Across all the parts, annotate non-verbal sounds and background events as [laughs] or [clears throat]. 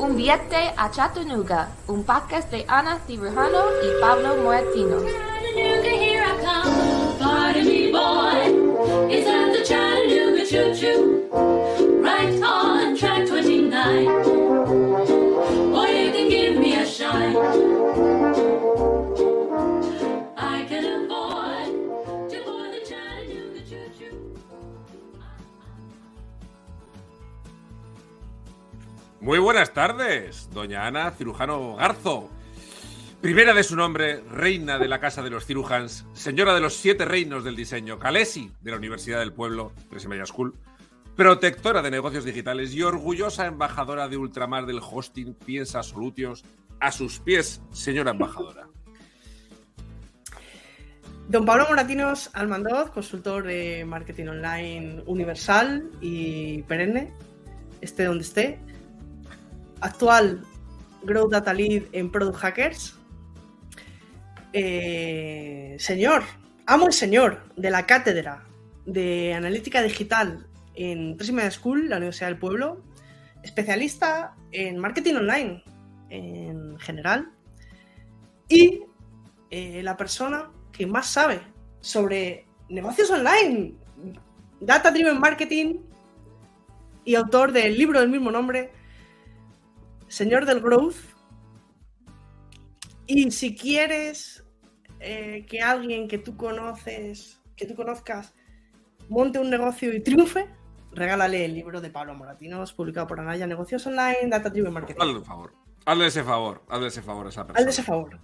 Un viaje a Chattanooga, un podcast de Ana Cirujano y Pablo Moratino. Muy buenas tardes, doña Ana Cirujano Garzo. Primera de su nombre, reina de la Casa de los Cirujans, señora de los siete reinos del diseño, Calesi de la Universidad del Pueblo, Media School, protectora de negocios digitales y orgullosa embajadora de ultramar del hosting Piensa Solutios. A sus pies, señora embajadora. Don Pablo Moratinos Almandoz, consultor de marketing online universal y perenne, esté donde esté. Actual Growth Data Lead en Product Hackers. Eh, señor, amo y señor de la cátedra de analítica digital en Prisma School, la Universidad del Pueblo. Especialista en marketing online en general. Y eh, la persona que más sabe sobre negocios online, data driven marketing y autor del libro del mismo nombre, Señor del Growth. Y si quieres eh, que alguien que tú conoces, que tú conozcas, monte un negocio y triunfe, regálale el libro de Pablo Moratinos, publicado por Anaya Negocios Online, Data Driven Marketing. Hazle un favor. Hazle ese favor. Hazle ese favor a esa persona. Hazle ese favor.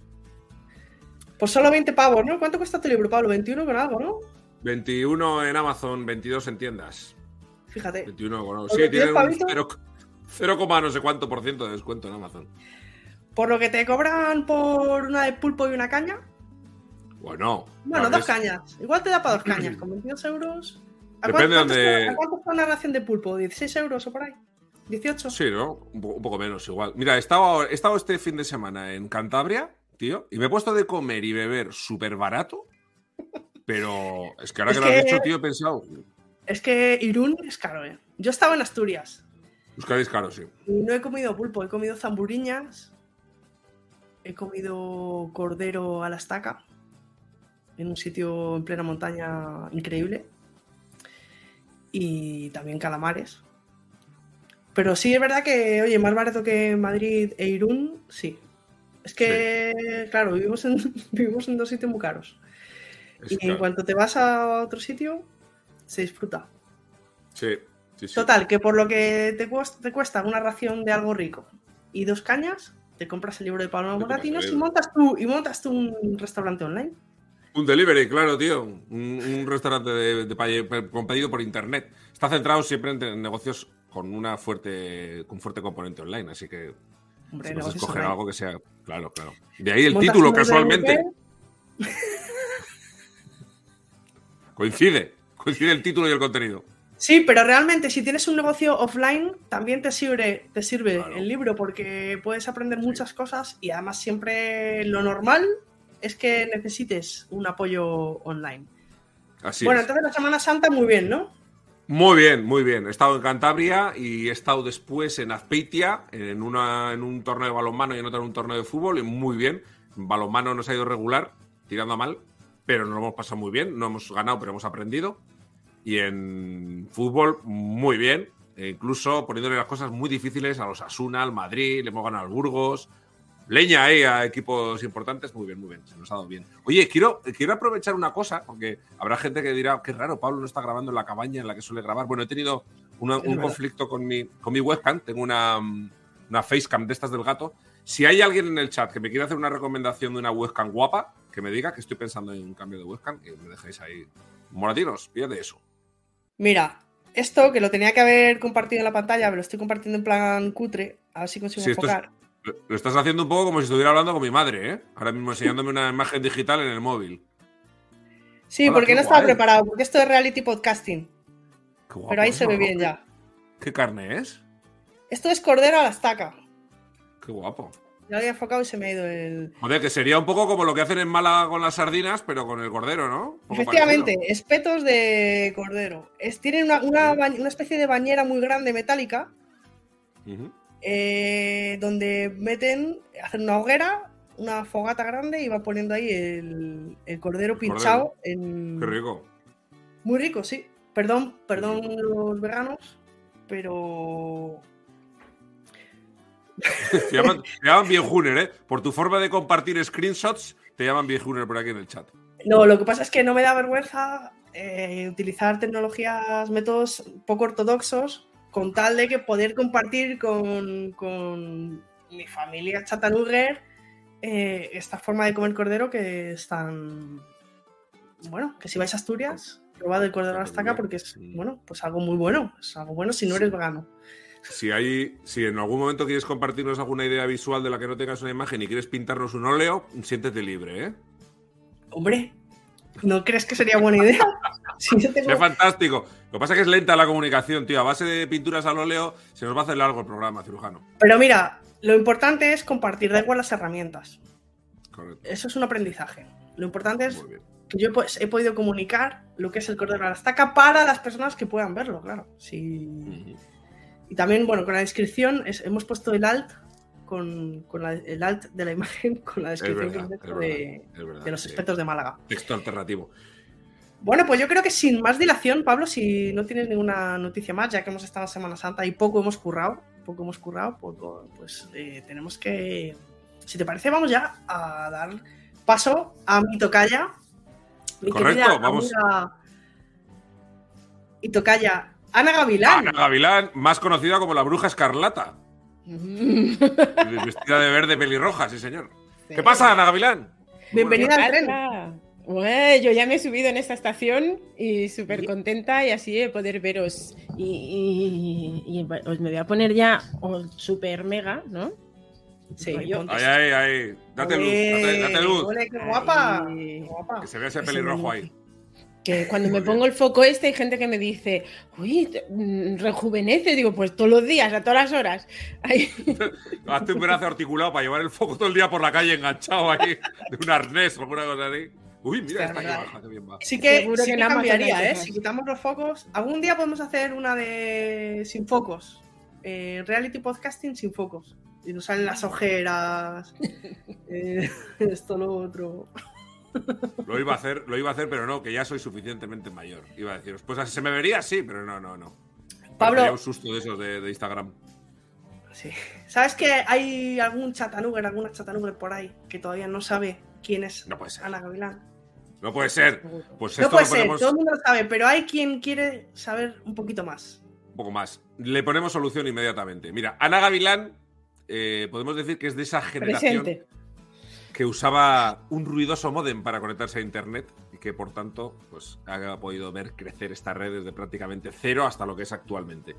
Por solo 20 pavos, ¿no? ¿Cuánto cuesta tu libro, Pablo? 21 con algo, ¿no? 21 en Amazon, 22 en tiendas. Fíjate. 21 con algo. Sí, tiene 10 un pavitos. 0, 0, no sé cuánto por ciento de descuento en Amazon. Por lo que te cobran por una de pulpo y una caña. Bueno. Bueno, dos cañas. Igual te da para dos [clears throat] cañas. Con 22 euros. ¿A Depende cuánto, está- ¿A cuánto está una ración de pulpo? ¿16 euros o por ahí? ¿18? Sí, ¿no? Un poco, menos, igual. Mira, he estado, he estado este fin de semana en Cantabria, tío, y me he puesto de comer y beber súper barato. Pero es que ahora Es que, lo has que- dicho, tío, he pensado. Es que Irún es caro, ¿eh? Yo estaba en Asturias Euskadi es caro, sí. no he comido pulpo, he comido zamburiñas, he comido cordero a la estaca en un sitio en plena montaña increíble y también calamares. Pero sí es verdad que, oye, más barato que Madrid e Irún, sí. Es que, claro, vivimos en, [laughs] vivimos en dos sitios muy caros. Es y en cuanto te vas a otro sitio, se disfruta. Sí, sí, sí. Total, que por lo que te, cuest- te cuesta una ración de algo rico y dos cañas, te compras el libro de Pablo Moratinos y montas tú y montas tú un restaurante online. Un delivery, claro, tío. Un, un restaurante de, de con pedido por internet. Está centrado siempre en, en negocios con una fuerte, con fuerte componente online, así que Hombre, si vas a escoger online. algo que sea. Claro, claro. De ahí el título, casualmente. Coincide. Coincide el título y el contenido. Sí, pero realmente si tienes un negocio offline, también te sirve, te sirve Claro. el libro porque puedes aprender muchas cosas y además siempre lo normal es que necesites un apoyo online. Así bueno, es. entonces la Semana Santa muy bien, ¿no? Muy bien, muy bien. He estado en Cantabria y he estado después en Azpeitia, en, una, en un torneo de balonmano y en otro en un torneo de fútbol, y muy bien. En balonmano nos ha ido regular, tirando a mal, pero nos lo hemos pasado muy bien. No hemos ganado, pero hemos aprendido. Y en fútbol, muy bien. E incluso poniéndole las cosas muy difíciles a los Asuna, al Madrid, le hemos ganado al Burgos. Leña ahí a equipos importantes, muy bien, muy bien, se nos ha dado bien. Oye, quiero, quiero aprovechar una cosa, porque habrá gente que dirá, qué raro, Pablo no está grabando en la cabaña en la que suele grabar. Bueno, he tenido una- un conflicto con mi, con mi webcam, tengo una, una facecam de estas del gato. Si hay alguien en el chat que me quiere hacer una recomendación de una webcam guapa, que me diga que estoy pensando en un cambio de webcam, que me dejéis ahí. Moratinos, pídate eso. Mira, esto que lo tenía que haber compartido en la pantalla, pero lo estoy compartiendo en plan cutre, a ver si consigo Sí, esto es- enfocar. Lo, lo estás haciendo un poco como si estuviera hablando con mi madre, ¿eh? Ahora mismo enseñándome una imagen digital en el móvil. Sí, Hola, porque no estaba preparado, porque esto es reality podcasting. Qué guapo Pero ahí se ve bien ya. ¿Qué carne es? Esto es cordero a la estaca. Qué guapo. Lo había enfocado y se me ha ido el. Joder, que sería un poco como lo que hacen en Málaga con las sardinas, pero con el cordero, ¿no? Efectivamente, parecido. espetos de cordero. Es, tienen una, una especie de bañera muy grande metálica eh, donde meten, hacen una hoguera, una fogata grande y va poniendo ahí el, el cordero pinchado. En... Qué rico. Muy rico, sí. Perdón, perdón los veganos, pero [laughs] Te llaman, te llaman bien Juner, ¿eh? Por tu forma de compartir screenshots, te llaman bien Juner por aquí en el chat. No, lo que pasa es que no me da vergüenza eh, utilizar tecnologías, métodos poco ortodoxos, con tal de que poder compartir con, con mi familia Chattanooga eh, esta forma de comer cordero que es tan. Bueno, que si vais a Asturias, probad el cordero a la estaca porque es, bueno, pues algo muy bueno. Es algo bueno si no eres vegano. Si hay, si en algún momento quieres compartirnos alguna idea visual de la que no tengas una imagen y quieres pintarnos un óleo, siéntete libre, ¿eh? Hombre, ¿no crees que sería buena idea? [laughs] Si yo tengo- Es fantástico. Lo que pasa es que es lenta la comunicación, tío. A base de pinturas al óleo se nos va a hacer largo el programa, cirujano. Pero mira, lo importante es compartir, da igual las herramientas. Correcto. Eso es un aprendizaje. Lo importante es que yo pues, he podido comunicar lo que es el cordero a la estaca para las personas que puedan verlo, claro. Sí. Ujú. Y también, bueno, con la descripción es- hemos puesto el alt con, con la- el alt de la [laughs] imagen con la Es descripción verdad, de, verdad, de los expertos de Málaga. Texto alternativo. Bueno, pues yo creo que sin más dilación, Pablo, si no tienes ninguna noticia más, ya que hemos estado en Semana Santa y poco hemos currado, poco hemos currado, poco, pues eh, tenemos que, si te parece, vamos ya a dar paso a mi tocaya. Mi Correcto, querida vamos. amiga Y tocaya Ana Gavilán. Ana Gavilán, más conocida como la bruja escarlata. [laughs] Vestida de verde pelirroja, sí, señor. ¿Qué pasa, Ana Gavilán? Bienvenida al tren. Ué, yo ya me he subido en esta estación y súper contenta y así de poder veros. Y, y- y os me voy a poner ya súper mega, ¿no? Sí, ponte- Ahí, ahí, ahí. Date luz, date, date luz. ole, qué guapa. Ay. qué guapa. Que se vea ese pelirrojo ahí. Que [laughs] cuando Muy me bien. pongo el foco este hay gente que me dice, uy, mm, rejuvenece. Digo, pues todos los días, a todas las horas. [laughs] Ay, [laughs] Hazte un brazo articulado para llevar el foco todo el día por la calle enganchado ahí de un arnés o alguna cosa así. Uy, mira, Hostia, esta que baja, bien va. Sí que, Seguro sí que que cambiaría, ¿eh? cosas. Si quitamos los focos. Algún día podemos hacer una de sin focos. Eh, reality podcasting sin focos. Y nos salen las ojeras. eh, esto, lo otro. [laughs] Lo iba a hacer, lo iba a hacer, pero no, que ya soy suficientemente mayor. Iba a deciros, pues se me vería así, pero no, no, no. Pablo- un susto de esos de, de Instagram. Sí. ¿Sabes que hay algún chatanuger, alguna chatanuger por ahí que todavía no sabe quién es No puede ser. Ana Gavilán? No puede ser. Pues No puede lo ser, ponemos todo el mundo lo sabe, pero hay quien quiere saber un poquito más. un poco más. Le ponemos solución inmediatamente. Mira, Ana Gavilán, eh, podemos decir que es de esa generación presente. Que usaba un ruidoso modem para conectarse a internet y que por tanto pues ha podido ver crecer estas redes de prácticamente cero hasta lo que es actualmente.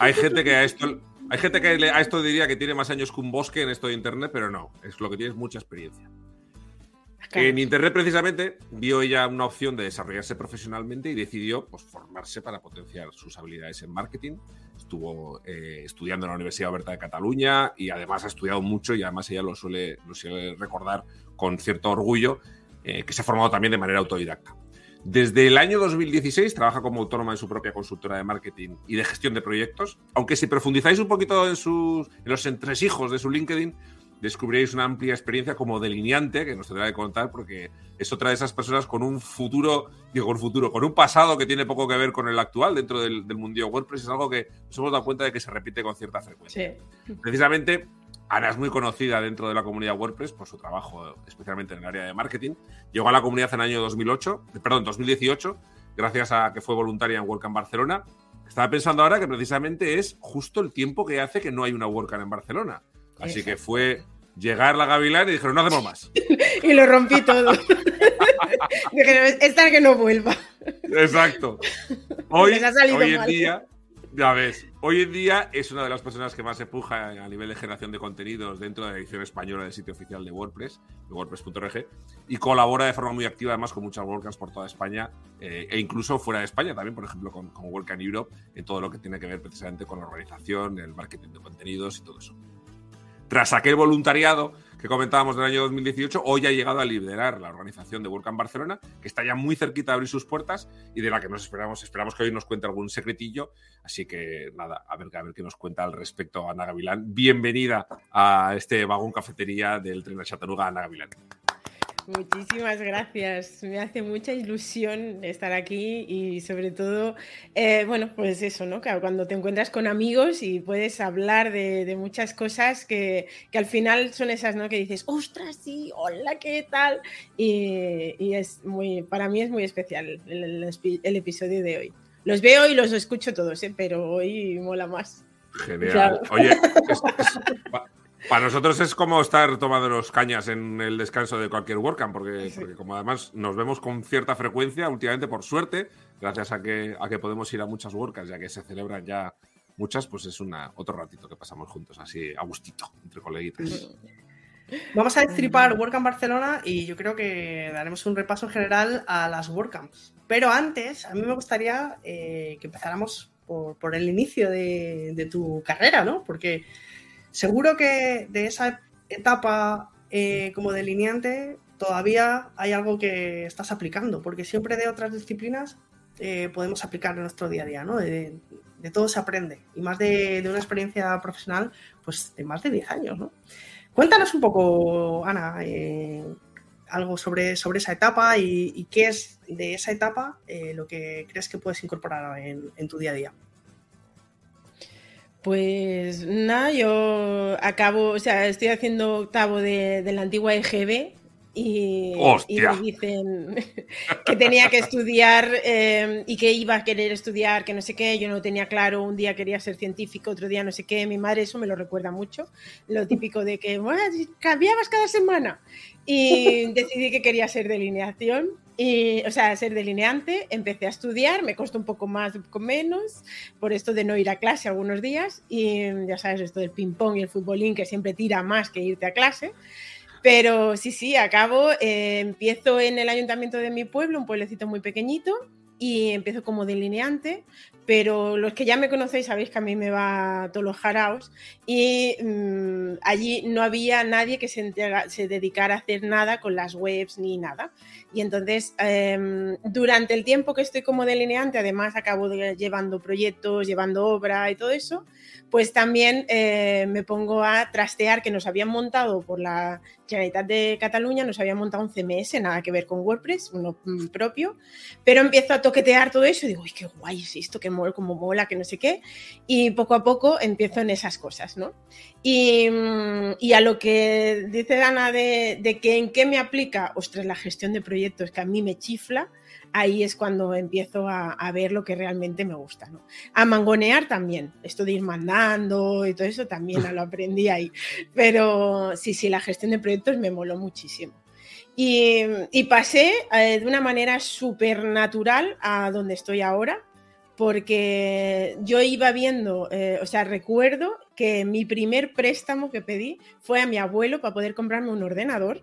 Hay gente que a esto hay gente que a esto diría que tiene más años que un bosque en esto de internet, pero no, es lo que tiene es mucha experiencia. En internet precisamente vio ella una opción de desarrollarse profesionalmente y decidió pues, formarse para potenciar sus habilidades en marketing. Estuvo eh, estudiando en la Universidad Oberta de Cataluña y además ha estudiado mucho y además ella lo suele, lo suele recordar con cierto orgullo eh, que se ha formado también de manera autodidacta. Desde el año 2016 trabaja como autónoma en su propia consultora de marketing y de gestión de proyectos, aunque si profundizáis un poquito en, sus, en los entresijos de su LinkedIn, descubriréis una amplia experiencia como delineante que nos tendrá que contar porque es otra de esas personas con un futuro, digo con futuro, con un pasado que tiene poco que ver con el actual dentro del, del mundillo WordPress. Es algo que nos hemos dado cuenta de que se repite con cierta frecuencia. Sí. Precisamente, Ana es muy conocida dentro de la comunidad WordPress por su trabajo, especialmente en el área de marketing. Llegó a la comunidad en el año 2008, eh, perdón, 2018, gracias a que fue voluntaria en WordCamp Barcelona. Estaba pensando ahora que precisamente es justo el tiempo que hace que no hay una WordCamp en Barcelona. Así que fue llegar la Gavilán y dijeron, no hacemos más. [laughs] Y lo rompí todo. [laughs] Dije, esta que no vuelva. Exacto. [laughs] Hoy, hoy en mal. día, ya ves, hoy en día es una de las personas que más empuja a nivel de generación de contenidos dentro de la edición española del sitio oficial de WordPress, de WordPress.org, y colabora de forma muy activa además con muchas WordCamps por toda España eh, e incluso fuera de España también, por ejemplo, con, con WordCamp Europe, en todo lo que tiene que ver precisamente con la organización, el marketing de contenidos y todo eso. Tras aquel voluntariado, que comentábamos del año 2018, hoy ha llegado a liderar la organización de WordCamp Barcelona, que está ya muy cerquita de abrir sus puertas y de la que nos esperamos, esperamos que hoy nos cuente algún secretillo. Así que nada, a ver, qué nos cuenta al respecto Ana Gavilán. Bienvenida a este vagón cafetería del tren de Chattanooga, Ana Gavilán. Muchísimas gracias. Me hace mucha ilusión estar aquí y sobre todo, eh, bueno, pues eso, ¿no? Claro, cuando te encuentras con amigos y puedes hablar de, de muchas cosas que, que, al final son esas, ¿no? Que dices, ostras, sí, hola, ¿qué tal? Y, y es muy, para mí es muy especial el, el, el, episodio de hoy. Los veo y los escucho todos, ¿eh? pero hoy mola más. Genial. Claro. Oye, [laughs] es, es, para nosotros es como estar tomando los cañas en el descanso de cualquier WordCamp, porque, sí. porque, como además nos vemos con cierta frecuencia, últimamente por suerte, gracias a que, a que podemos ir a muchas WordCamps, ya que se celebran ya muchas, pues es una, otro ratito que pasamos juntos, así a gustito, entre coleguitas. Vamos a destripar WordCamp Barcelona y yo creo que daremos un repaso general a las WordCamps. Pero antes, a mí me gustaría eh, que empezáramos por, por el inicio de, de tu carrera, ¿no? Porque Seguro que de esa etapa eh, como delineante todavía hay algo que estás aplicando, porque siempre de otras disciplinas eh, podemos aplicar en nuestro día a día, ¿no? De, todo se aprende, y más de, una experiencia profesional, pues de más de 10 años, ¿no? Cuéntanos un poco, Ana, eh, algo sobre, sobre esa etapa y, qué es de esa etapa lo que crees que puedes incorporar en tu día a día. Pues nada, yo acabo, o sea, estoy haciendo octavo de, de la antigua EGB y, y, me dicen [laughs] que tenía que estudiar eh, y que iba a querer estudiar, que no sé qué, yo no tenía claro, un día quería ser científico, otro día no sé qué, mi madre eso me lo recuerda mucho, lo típico de que cambiabas cada semana y [laughs] decidí que quería ser delineación y, o sea, ser delineante, empecé a estudiar, me costó un poco más, un poco menos, por esto de no ir a clase algunos días, y ya sabes, esto del ping-pong y el futbolín que siempre tira más que irte a clase. Pero sí, sí, acabo, eh, empiezo en el ayuntamiento de mi pueblo, un pueblecito muy pequeñito, y empiezo como delineante, pero los que ya me conocéis sabéis que a mí me va todos los jaraos y mmm, allí no había nadie que se, entrega, se, dedicara a hacer nada con las webs ni nada. Y entonces, eh, durante el tiempo que estoy como delineante, además acabo de, llevando proyectos, llevando obra y todo eso, pues también eh, me pongo a trastear que nos habían montado por la Generalitat de Cataluña, nos habían montado un CMS, nada que ver con WordPress, uno mm, propio, pero empiezo a toquetear todo eso y digo, uy, qué guay es esto, qué como mola, que no sé qué, y poco a poco empiezo en esas cosas, ¿no? Y, mm, y a lo que dice Dana de, de que en qué me aplica, ostras, la gestión de proyectos, que a mí me chifla, ahí es cuando empiezo a, a, ver lo que realmente me gusta. ¿no? A mangonear también, esto de ir mandando y todo eso también [laughs] lo aprendí ahí. Pero sí, sí, la gestión de proyectos me moló muchísimo. Y, y pasé eh, de una manera súper natural a donde estoy ahora, porque yo iba viendo, eh, o sea, recuerdo que mi primer préstamo que pedí fue a mi abuelo para poder comprarme un ordenador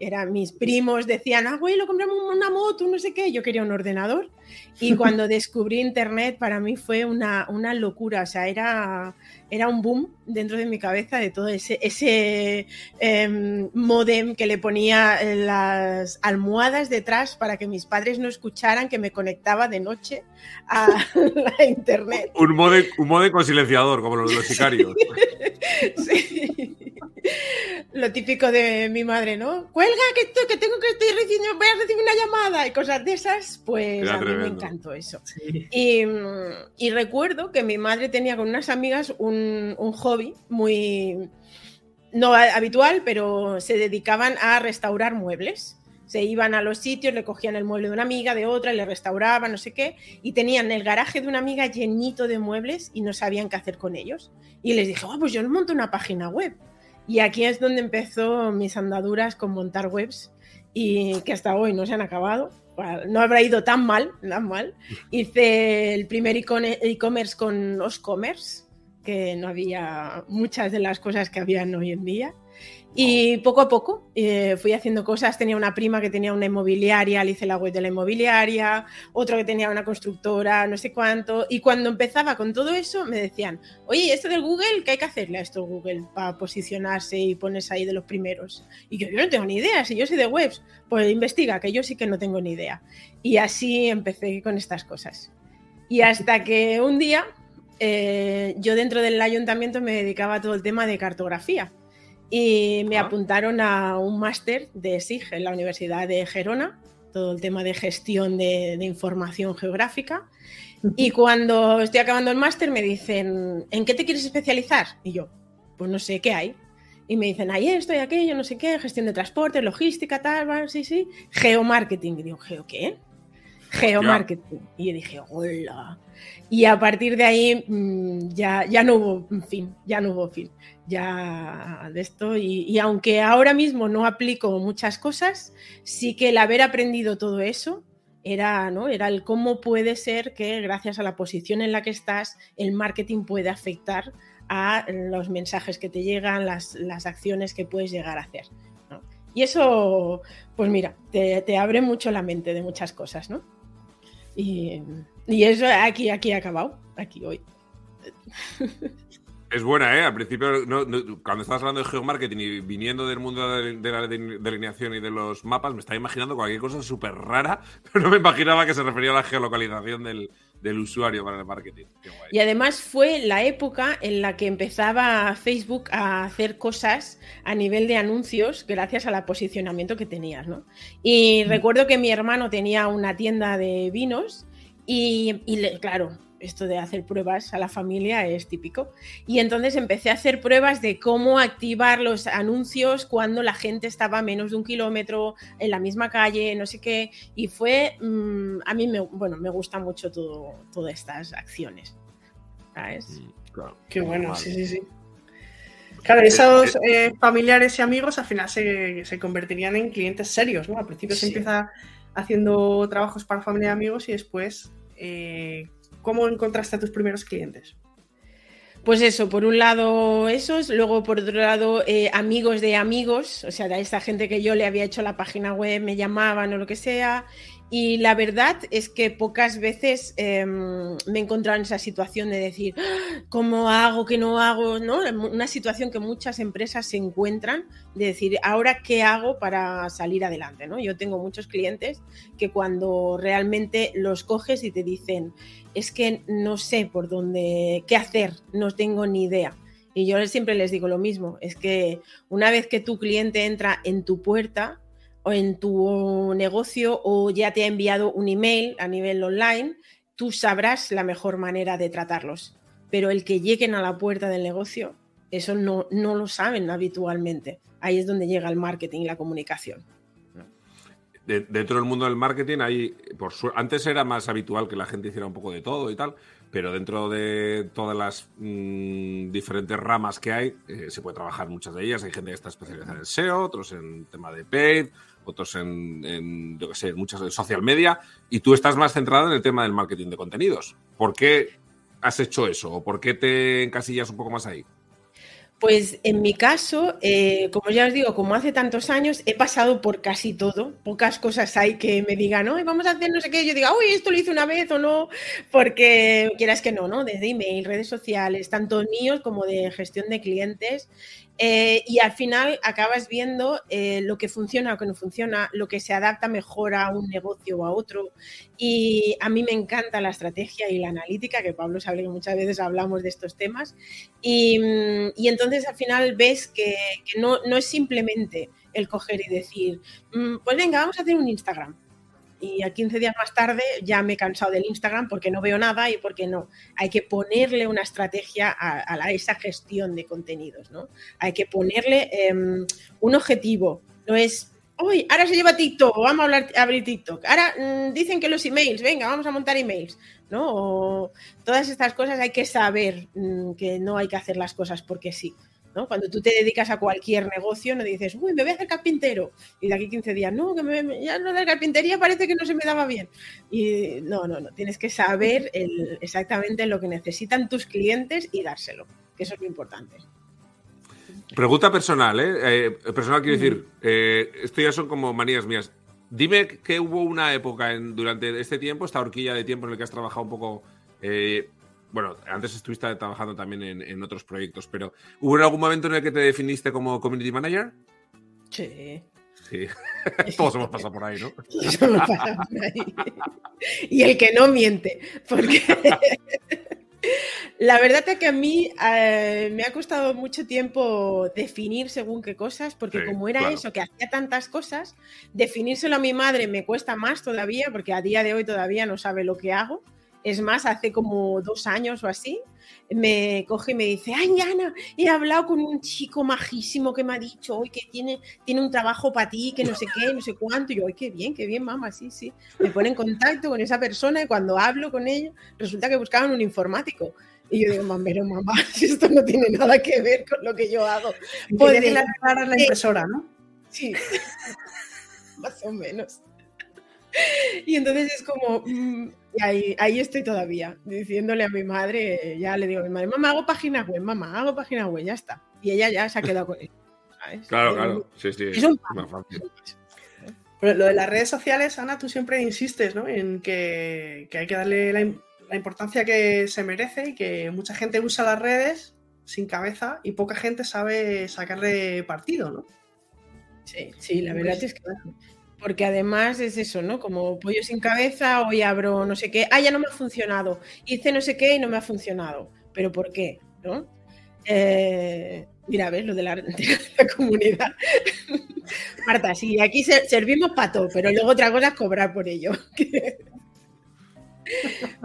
era, mis primos decían, abuelo, compramos una moto, no sé qué, yo quería un ordenador. Y [laughs] cuando descubrí Internet, para mí fue una, una locura, o sea, era, era un boom dentro de mi cabeza de todo ese, ese eh, modem que le ponía las almohadas detrás para que mis padres no escucharan que me conectaba de noche a [laughs] la Internet. Un modem, un modem con silenciador, como los de los sicarios. [laughs] sí. Lo típico de mi madre, ¿no? Cuelga que, tengo que estoy recibiendo, voy a recibir una llamada y cosas de esas, pues Era a mí tremendo. me encantó eso. Sí. Y, y, recuerdo que mi madre tenía con unas amigas un, un hobby muy no habitual, pero se dedicaban a restaurar muebles se iban a los sitios, le cogían el mueble de una amiga, de otra, le restauraban, no sé qué, y tenían el garaje de una amiga llenito de muebles y no sabían qué hacer con ellos. Y les dije, oh, pues yo les monto una página web. Y aquí es donde empezó mis andaduras con montar webs y que hasta hoy no se han acabado. No habrá ido tan mal, tan mal. Hice el primer e-commerce con Oscommerce, que no había muchas de las cosas que habían hoy en día. Y poco a poco eh, fui haciendo cosas. Tenía una prima que tenía una inmobiliaria, le hice la web de la inmobiliaria, otro que tenía una constructora, no sé cuánto. Y cuando empezaba con todo eso, me decían, oye, esto del Google, ¿qué hay que hacerle a esto Google para posicionarse y ponerse ahí de los primeros? Y yo, yo no tengo ni idea, si yo soy de webs, pues investiga, que yo sí que no tengo ni idea. Y así empecé con estas cosas. Y hasta que un día eh, yo dentro del ayuntamiento me dedicaba a todo el tema de cartografía y me ah. apuntaron a un máster de SIG en la Universidad de Gerona, todo el tema de gestión de, información geográfica. Y cuando estoy acabando el máster me dicen, ¿en qué te quieres especializar? Y yo, pues no sé qué hay. Y me dicen, ahí estoy, aquello, no sé qué, gestión de transporte, logística, tal, sí, sí, geomarketing. Y digo, ¿geo qué? Geomarketing. Y yo dije, hola. Y a partir de ahí mm, ya, ya no hubo fin, ya no hubo fin ya de esto. Y, aunque ahora mismo no aplico muchas cosas, sí que el haber aprendido todo eso era, ¿no? era el cómo puede ser que gracias a la posición en la que estás, el marketing puede afectar a los mensajes que te llegan, las, acciones que puedes llegar a hacer. Y eso, pues mira, te, abre mucho la mente de muchas cosas, ¿no? Y, y eso aquí, aquí ha acabado, aquí hoy. Es buena, ¿eh? Al principio, cuando estabas hablando de geomarketing y viniendo del mundo de, la delineación y de los mapas, me estaba imaginando cualquier cosa súper rara, [laughs] pero no me imaginaba que se refería a la geolocalización del, usuario para el marketing. Y además fue la época en la que empezaba Facebook a hacer cosas a nivel de anuncios gracias al posicionamiento que tenías, ¿no? Y mm. recuerdo que mi hermano tenía una tienda de vinos y, y claro, esto de hacer pruebas a la familia es típico. Y entonces empecé a hacer pruebas de cómo activar los anuncios cuando la gente estaba a menos de un kilómetro en la misma calle, no sé qué. Y fue, mm, a mí me, bueno, me gusta mucho todo, todas estas acciones. ¿Sabes? Qué bueno, sí, sí, sí. Claro, esos eh, familiares y amigos al final se, se, convertirían en clientes serios, ¿no? Al principio se empieza haciendo trabajos para familia y amigos y después eh, ¿Cómo encontraste a tus primeros clientes? Pues eso, por un lado esos, luego por otro lado eh, amigos de amigos, o sea, de esa gente que yo le había hecho la página web, me llamaban o lo que sea, y la verdad es que pocas veces em, me he encontrado en esa situación de decir, ah, ¿cómo hago, qué no hago? ¿no? Una situación que muchas empresas se encuentran de decir, ¿ahora qué hago para salir adelante? ¿no? Yo tengo muchos clientes que cuando realmente los coges y te dicen, es que no sé por dónde, qué hacer, no tengo ni idea. Y yo siempre les digo lo mismo, es que una vez que tu cliente entra en tu puerta, en tu negocio o ya te ha enviado un email a nivel online, tú sabrás la mejor manera de tratarlos. Pero el que lleguen a la puerta del negocio, eso no, no lo saben habitualmente. Ahí es donde llega el marketing y la comunicación. dentro del mundo del marketing, hay, por antes era más habitual que la gente hiciera un poco de todo y tal, pero dentro de todas las mm, diferentes ramas que hay, eh, se puede trabajar muchas de ellas. Hay gente que está especializada en SEO, otros en tema de paid, otros en, en muchas de social media, y tú estás más centrado en el tema del marketing de contenidos. ¿Por qué has hecho eso? ¿O por qué te encasillas un poco más ahí? Pues en mi caso, eh, como ya os digo, como hace tantos años, he pasado por casi todo. Pocas cosas hay que me digan, no, vamos a hacer no sé qué. Yo diga, uy, esto lo hice una vez o no, porque quieras que no, ¿no? Desde email, redes sociales, tanto míos como de gestión de clientes. Eh, y al final acabas viendo eh, lo que funciona o que no funciona, lo que se adapta mejor a un negocio o a otro. Y a mí me encanta la estrategia y la analítica, que Pablo sabe que muchas veces hablamos de estos temas. Y, mm, entonces al final ves que, no, no, es simplemente el coger y decir, mm, pues venga, vamos a hacer un Instagram y a 15 días más tarde ya me he cansado del Instagram porque no veo nada y porque no. Hay que ponerle una estrategia a, esa gestión de contenidos, ¿no? Hay que ponerle em, un objetivo. No es, uy, ahora se lleva TikTok, vamos a, hablar, abrir TikTok. Ahora mm, dicen que los emails, venga, vamos a montar emails, ¿no? todas estas cosas hay que saber mm, que no hay que hacer las cosas porque sí. Cuando tú te dedicas a cualquier negocio, no dices, uy, me voy a hacer carpintero. Y de aquí 15 días, no, que me, ya no la carpintería parece que no se me daba bien. Y no, no, no, tienes que saber exactamente lo que necesitan tus clientes y dárselo, que eso es lo importante. Pregunta personal, ¿eh? eh personal quiero decir, eh, esto ya son como manías mías. Dime que hubo una época en, durante este tiempo, esta horquilla de tiempo en el que has trabajado un poco. Eh, bueno, antes estuviste trabajando también en, otros proyectos, pero ¿hubo algún momento en el que te definiste como community manager? Sí. Sí. [laughs] Todos hemos pasado por ahí, ¿no? [laughs] Y el que no miente, porque [laughs] la verdad es que a mí eh, me ha costado mucho tiempo definir según qué cosas, porque como era eso, que hacía tantas cosas, definírselo a mi madre me cuesta más todavía, porque a día de hoy todavía no sabe lo que hago. Es más, hace como dos años o así, me coge y me dice, ay, Ana, he hablado con un chico majísimo que me ha dicho hoy que tiene, tiene un trabajo para ti, que no sé qué, no sé cuánto. Y yo, ay, qué bien, qué bien, mamá, sí, sí. Me pone en contacto con esa persona y cuando hablo con ella, resulta que buscaban un informático. Y yo digo, mamá, [laughs] si esto no tiene nada que ver con lo que yo hago. Puede la la impresora, ¿no? Sí, [laughs] más o menos. Y entonces es como, mm, ahí, ahí, estoy todavía, diciéndole a mi madre, ya le digo a mi madre, mamá, hago página web, mamá, hago página web, ya está. Y ella ya se ha quedado con él. [laughs] Claro, claro, sí, sí. Es un Pero lo de las redes sociales, Ana, tú siempre insistes, ¿no? En que, que hay que darle la, la importancia que se merece y que mucha gente usa las redes sin cabeza y poca gente sabe sacarle partido, ¿no? Sí, sí, la verdad es que porque además es eso, ¿no? Como pollo sin cabeza, hoy abro no sé qué, ah, ya no me ha funcionado, hice no sé qué y no me ha funcionado, pero ¿por qué? ¿No? Eh, mira, ves lo de la, [laughs] comunidad. [laughs] Marta, sí, aquí servimos pato, pero luego otra cosa es cobrar por ello. [laughs]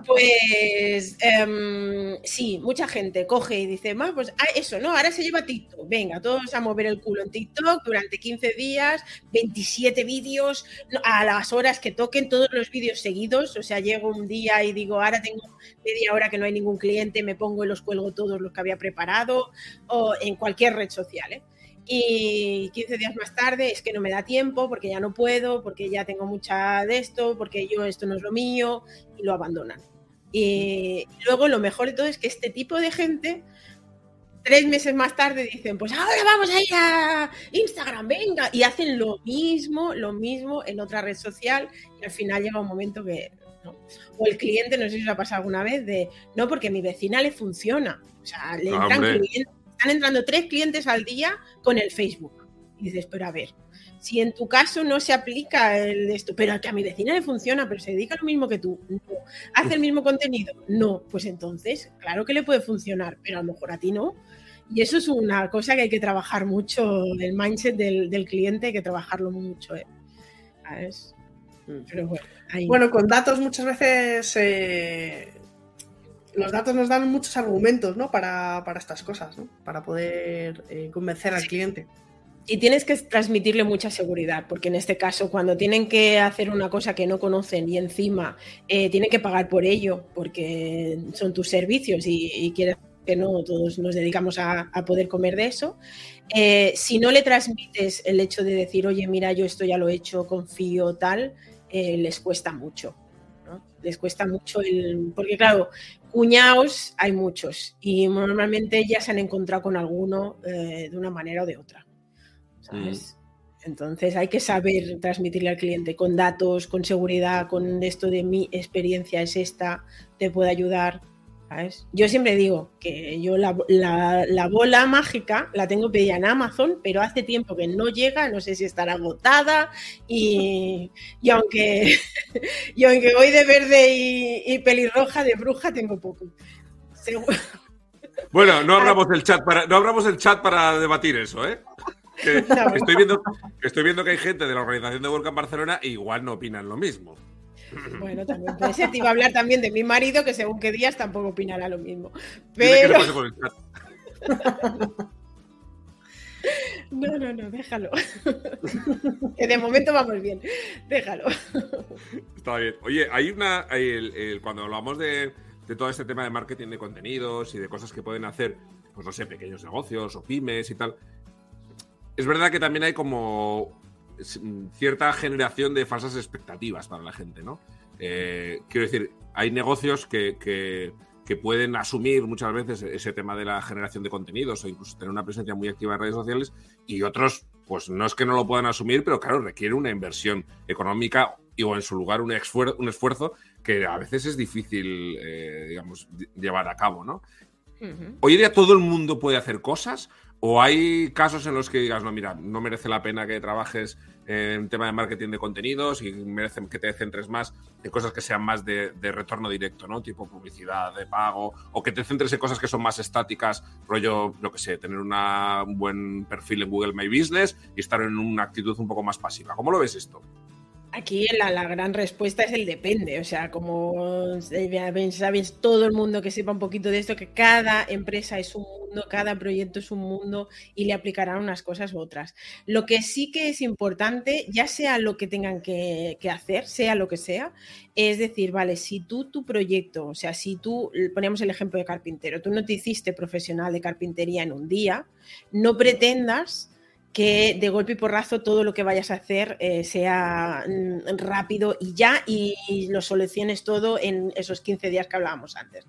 Pues em, sí, mucha gente coge y dice, más pues ah, eso, ¿no? Ahora se lleva TikTok. Venga, todos a mover el culo en TikTok durante 15 días, 27 vídeos, a las horas que toquen, todos los vídeos seguidos. O sea, llego un día y digo, ahora tengo media hora que no hay ningún cliente, me pongo y los cuelgo todos los que había preparado, o en cualquier red social, ¿eh? Y 15 días más tarde es que no me da tiempo porque ya no puedo, porque ya tengo mucha de esto, porque yo esto no es lo mío y lo abandonan. Y luego lo mejor de todo es que este tipo de gente, tres meses más tarde dicen, pues ahora vamos a ir a Instagram, venga, y hacen lo mismo, lo mismo en otra red social y al final llega un momento que... ¿no? O el cliente, no sé si os ha pasado alguna vez, de, no, porque a mi vecina le funciona. O sea, le entran clientes están entrando tres clientes al día con el Facebook. Y dices, pero a ver, si en tu caso no se aplica el esto, pero que a mi vecina le funciona, pero se dedica a lo mismo que tú, no. ¿Hace el mismo contenido? No, pues entonces, claro que le puede funcionar, pero a lo mejor a ti no. Y eso es una cosa que hay que trabajar mucho, el mindset del, cliente, hay que trabajarlo mucho. ¿eh? Pero bueno, bueno, con datos muchas veces eh, los datos nos dan muchos argumentos ¿no? para, estas cosas, ¿no? para poder eh, convencer al cliente. Y tienes que transmitirle mucha seguridad, porque en este caso, cuando tienen que hacer una cosa que no conocen y encima eh, tienen que pagar por ello, porque son tus servicios y, quieres que no, todos nos dedicamos a, poder comer de eso. Eh, si no le transmites el hecho de decir, oye, mira, yo esto ya lo he hecho, confío, tal, les cuesta mucho. Les cuesta mucho el. Porque, claro, cuñados hay muchos y normalmente ya se han encontrado con alguno eh, de una manera o de otra. ¿sabes? Mm. Entonces hay que saber transmitirle al cliente con datos, con seguridad, con esto de mi experiencia es esta, te puede ayudar. Yo siempre digo que yo la, bola mágica la tengo pedida en Amazon, pero hace tiempo que no llega, no sé si estará agotada y, aunque, [laughs] y aunque voy de verde y, pelirroja, de bruja tengo poco. Bueno, no abramos el chat para, no abramos el chat para debatir eso, ¿eh? [laughs] estoy, viendo, estoy viendo que hay gente de la organización de Volcan Barcelona e igual no opinan lo mismo. [laughs] Bueno, también puede ser. Te iba a hablar también de mi marido, que según qué días tampoco opinará lo mismo. Pero. [laughs] No, no, no, déjalo. [laughs] que de momento vamos bien. Déjalo. Está bien. Oye, hay una. cuando hablamos de, de, todo este tema de marketing de contenidos y de cosas que pueden hacer, pues no sé, pequeños negocios o pymes y tal. Es verdad que también hay como cierta generación de falsas expectativas para la gente, ¿no? Eh, quiero decir, hay negocios que, que pueden asumir muchas veces ese tema de la generación de contenidos o incluso tener una presencia muy activa en redes sociales y otros, pues no es que no lo puedan asumir, pero claro, requiere una inversión económica y o en su lugar un, un esfuerzo que a veces es difícil, eh, digamos, llevar a cabo, ¿no? Hoy en día todo el mundo puede hacer cosas o hay casos en los que digas, no, mira, no merece la pena que trabajes en tema de marketing de contenidos y merece que te centres más en cosas que sean más de, retorno directo, ¿no? Tipo publicidad, de pago, o que te centres en cosas que son más estáticas, rollo, lo que sé, tener un buen perfil en Google My Business y estar en una actitud un poco más pasiva. ¿Cómo lo ves esto? Aquí la, la, gran respuesta es el depende, o sea, como sabes todo el mundo que sepa un poquito de esto, que cada empresa es un mundo, cada proyecto es un mundo y le aplicarán unas cosas u otras. Lo que sí que es importante, ya sea lo que tengan que, que hacer, sea lo que sea, es decir, vale, si tú tu proyecto, o sea, si tú, ponemos el ejemplo de carpintero, tú no te hiciste profesional de carpintería en un día, no pretendas que de golpe y porrazo todo lo que vayas a hacer eh, sea mm, rápido y ya y lo soluciones todo en esos 15 días que hablábamos antes.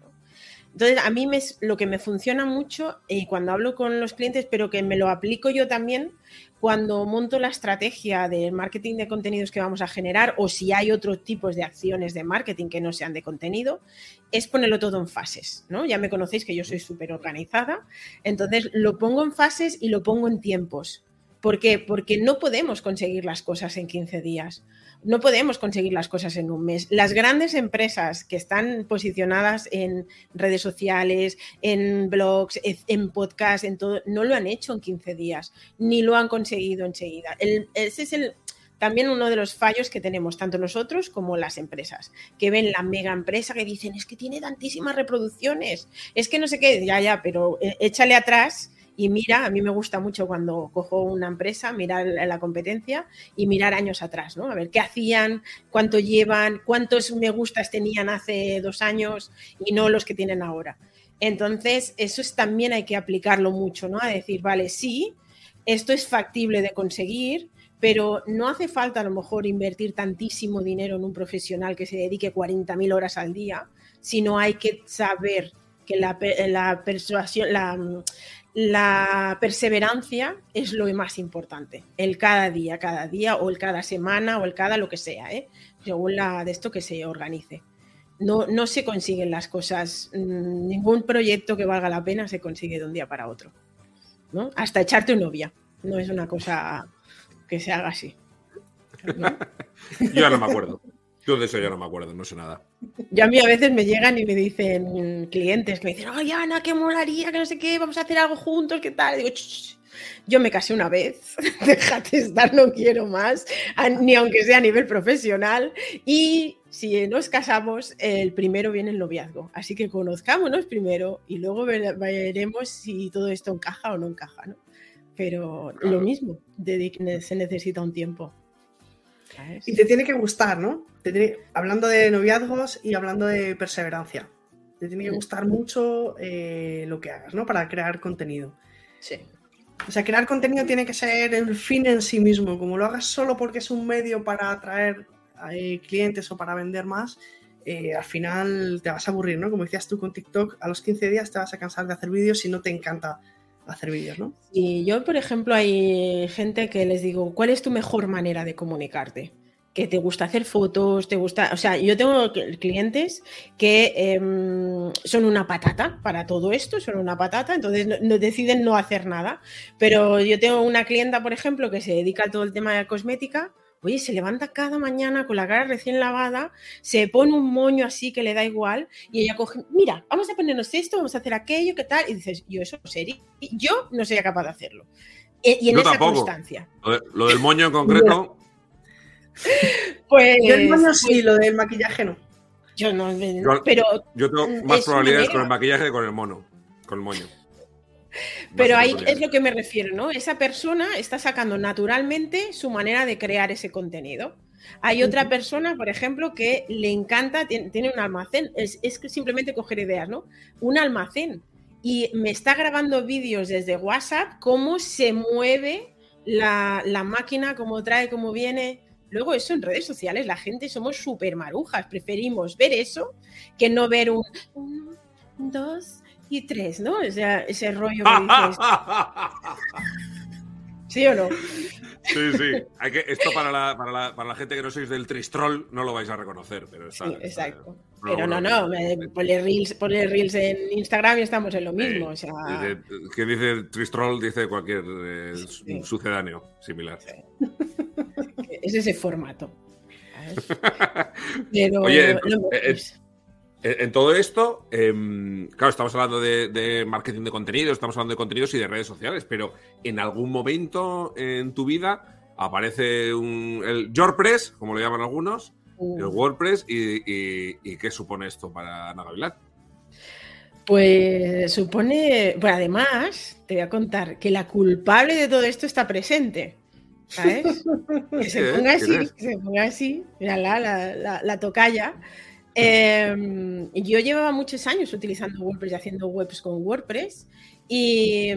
Entonces, a mí me, lo que me funciona mucho y cuando hablo con los clientes, pero que me lo aplico yo también cuando monto la estrategia de marketing de contenidos que vamos a generar o si hay otros tipos de acciones de marketing que no sean de contenido, es ponerlo todo en fases, ¿no? Ya me conocéis que yo soy súper organizada, entonces lo pongo en fases y lo pongo en tiempos. ¿Por qué? Porque no podemos conseguir las cosas en 15 días. No podemos conseguir las cosas en un mes. Las grandes empresas que están posicionadas en redes sociales, en blogs, en podcasts, en todo, no lo han hecho en 15 días, ni lo han conseguido enseguida. ese es el, también uno de los fallos que tenemos, tanto nosotros como las empresas, que ven la mega empresa que dicen, es que tiene tantísimas reproducciones, es que no sé qué, ya, ya, pero eh, échale atrás y mira, a mí me gusta mucho cuando cojo una empresa, mirar la competencia y mirar años atrás, ¿no? A ver qué hacían, cuánto llevan, cuántos me gustas tenían hace dos años y no los que tienen ahora. Entonces, eso es, también hay que aplicarlo mucho, ¿no? A decir, vale, sí, esto es factible de conseguir, pero no hace falta a lo mejor invertir tantísimo dinero en un profesional que se dedique 40.000 horas al día, sino hay que saber que la, la persuasión, la, la perseverancia es lo más importante, el cada día, cada día o el cada semana o el cada lo que sea, ¿eh? según la de esto que se organice. No, no se consiguen las cosas, mm, ningún proyecto que valga la pena se consigue de un día para otro. ¿no? Hasta echarte una novia, no es una cosa que se haga así. [laughs] Yo ya no me acuerdo. Yo de eso ya no me acuerdo, no sé nada. Yo a mí a veces me llegan y me dicen clientes que me dicen, ay Ana, qué molaría, que no sé qué, vamos a hacer algo juntos, ¿qué tal? Y digo, yo me casé una vez, [laughs] déjate estar, no quiero más, ni aunque sea a nivel profesional. Y si nos casamos, el primero viene el noviazgo. Así que conozcámonos primero y luego veremos si todo esto encaja o no encaja, ¿no? Pero lo mismo, se necesita un tiempo. Y te tiene que gustar, ¿no? Hablando de noviazgos y hablando de perseverancia. Te tiene que mm. gustar mucho eh, lo que hagas, ¿no? Para crear contenido. Sí. O sea, crear contenido tiene que ser el fin en sí mismo. Como lo hagas solo porque es un medio para atraer eh, clientes o para vender más, eh, al final te vas a aburrir, ¿no? Como decías tú con TikTok, a los 15 días te vas a cansar de hacer vídeos si no te encanta hacer vídeos, ¿no? Y yo, por ejemplo, hay gente que les digo, ¿cuál es tu mejor manera de comunicarte? Que te gusta hacer fotos, te gusta, o sea, yo tengo clientes que em, son una patata para todo esto, son una patata, entonces no, deciden no hacer nada. Pero yo tengo una clienta, por ejemplo, que se dedica a todo el tema de la cosmética. Oye, se levanta cada mañana con la cara recién lavada, se pone un moño así que le da igual y ella coge, mira, vamos a ponernos esto, vamos a hacer aquello, ¿qué tal? Y dices, yo eso sería, yo no sería capaz de hacerlo. E, y en esa constancia. Lo, del moño en concreto. [laughs] [laughs] Pues. Yo el moño sí, lo del maquillaje no. Yo no, pero. Yo tengo más probabilidades con el maquillaje que con el mono. Con el moño. [laughs] Pero ahí es lo que me refiero, ¿no? Esa persona está sacando naturalmente su manera de crear ese contenido. Hay otra persona, por ejemplo, que le encanta, tiene, un almacén, es, es simplemente coger ideas, ¿no? Un almacén. Y me está grabando vídeos desde WhatsApp, cómo se mueve la, la máquina, cómo trae, cómo viene. Luego eso en redes sociales, la gente somos súper marujas, preferimos ver eso que no ver un, dos y tres, ¿no? O sea, ese rollo que dices. [laughs] ¿Sí o no? Sí, sí. Hay que, esto para la, para, la, para la gente que no sois del Tristrol no lo vais a reconocer, pero está, Sí, exacto. Pero no, no, me- ponle reels, ponle reels en Instagram y estamos en lo mismo. O sea, Dice- que dice Tristrol, dice cualquier eh, Sí. sucedáneo similar. [laughs] es ese formato. [laughs] Pero Oye, no, eh, pues, En en todo esto, em, claro, estamos hablando de, de marketing de contenido, estamos hablando de contenidos y de redes sociales, pero en algún momento en tu vida aparece un, el WordPress, como lo llaman algunos, el WordPress, y, y- y qué supone esto para Ana Gavilán? Pues supone, bueno, además, te voy a contar que la culpable de todo esto está presente. ¿Sabes? Que se ponga ¿Quién así, que se ponga así, mírala, la, la, la tocaya. Eh, yo llevaba muchos años utilizando WordPress y haciendo webs con WordPress y,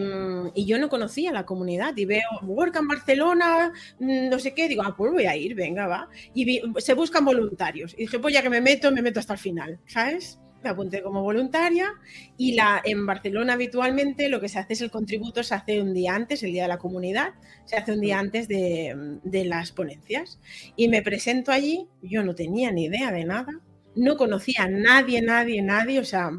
y yo no conocía la comunidad y veo WordCamp Barcelona, mm, no sé qué, digo, ah, pues voy a ir, venga, va. Y vi- se buscan voluntarios. Y dije, pues ya que me meto, me meto hasta el final, ¿sabes? Me apunté como voluntaria y la, en Barcelona habitualmente lo que se hace es el contributo, se hace un día antes, el día de la comunidad, se hace un día antes de, de las ponencias. Y me presento allí, yo no tenía ni idea de nada, no conocía a nadie, nadie, nadie, o sea,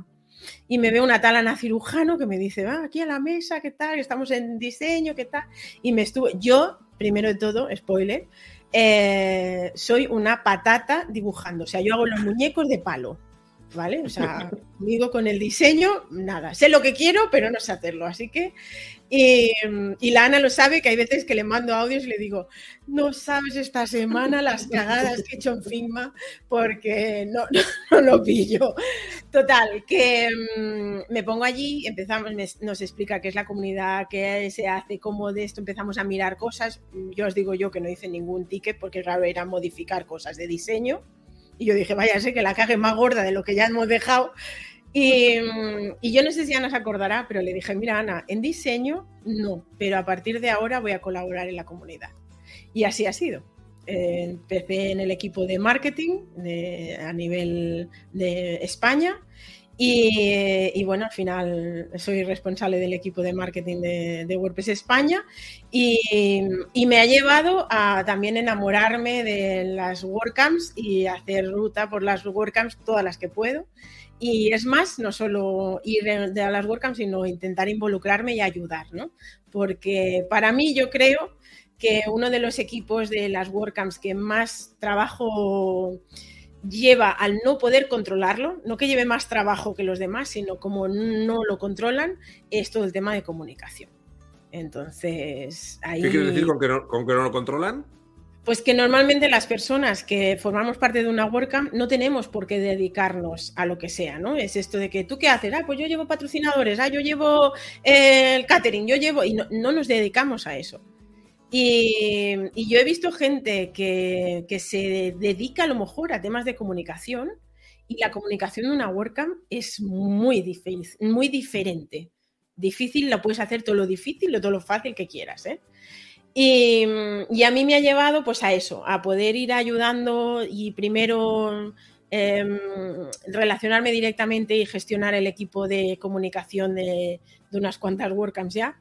y me ve una tal Ana Cirujano que me dice, va aquí a la mesa, ¿qué tal? Estamos en diseño, ¿qué tal? Y me estuve, yo, primero de todo, spoiler, eh, soy una patata dibujando, o sea, yo hago los muñecos de palo. ¿Vale? O sea, conmigo con el diseño, nada. Sé lo que quiero, pero no sé hacerlo. Así que. Y, y la Ana lo sabe que hay veces que le mando audios y le digo, no sabes esta semana las cagadas que he hecho en Figma porque no, no, [laughs] no lo pillo. Total, que mm, me pongo allí, empezamos, nos explica qué es la comunidad, qué se hace, cómo de esto empezamos a mirar cosas. Yo os digo yo que no hice ningún ticket porque claro, era modificar cosas de diseño. Y yo dije, vaya, sé que la cague más gorda de lo que ya hemos dejado. Y, y yo no sé si Ana se acordará, pero le dije, mira Ana, en diseño no, pero a partir de ahora voy a colaborar en la comunidad. Y así ha sido. Empecé en el equipo de marketing a nivel de España y, y bueno, al final soy responsable del equipo de marketing de, de WordPress España y, y me ha llevado a también enamorarme de las WordCamps y hacer ruta por las WordCamps todas las que puedo. Y es más, no solo ir a las WordCamps, sino intentar involucrarme y ayudar, ¿no? Porque para mí yo creo que uno de los equipos de las WordCamps que más trabajo lleva al no poder controlarlo, no que lleve más trabajo que los demás, sino como no lo controlan, es todo el tema de comunicación. Entonces, ahí... ¿Qué quieres decir con que no, con que no lo controlan? Pues que normalmente las personas que formamos parte de una WordCamp no tenemos por qué dedicarnos a lo que sea, ¿no? Es esto de que tú qué haces, ah, pues yo llevo patrocinadores, ah, yo llevo eh, el catering, yo llevo, y no, no nos dedicamos a eso. Y, yo he visto gente que, que se dedica a lo mejor a temas de comunicación y la comunicación de una WordCamp es muy, difícil, muy diferente. Difícil, lo puedes hacer todo lo difícil o todo lo fácil que quieras, ¿eh? Y, y a mí me ha llevado pues a eso, a poder ir ayudando y primero em, relacionarme directamente y gestionar el equipo de comunicación de, de unas cuantas WordCamps ya.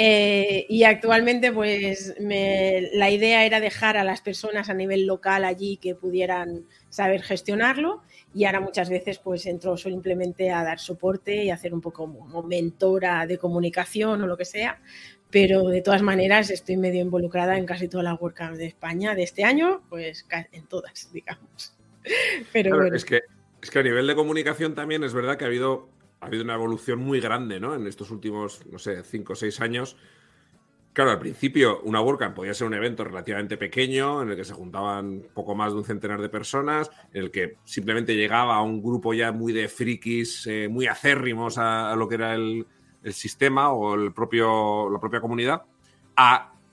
Eh, y actualmente, pues me- la idea era dejar a las personas a nivel local allí que pudieran saber gestionarlo. Y ahora muchas veces, pues entro simplemente a dar soporte y hacer un poco como mentora de comunicación o lo que sea. Pero de todas maneras, estoy medio involucrada en casi todas las WordCamps de España de este año, pues en todas, digamos. [laughs] Pero Claro, bueno. es, que, es que a nivel de comunicación también es verdad que ha habido, ha habido una evolución muy grande, ¿no? En estos últimos, no sé, 5 o 6 años. Claro, al principio una WordCamp podía ser un evento relativamente pequeño en el que se juntaban poco más de un centenar de personas, en el que simplemente llegaba a un grupo ya muy de frikis, eh, muy acérrimos a, lo que era el, sistema o el propio, la propia comunidad,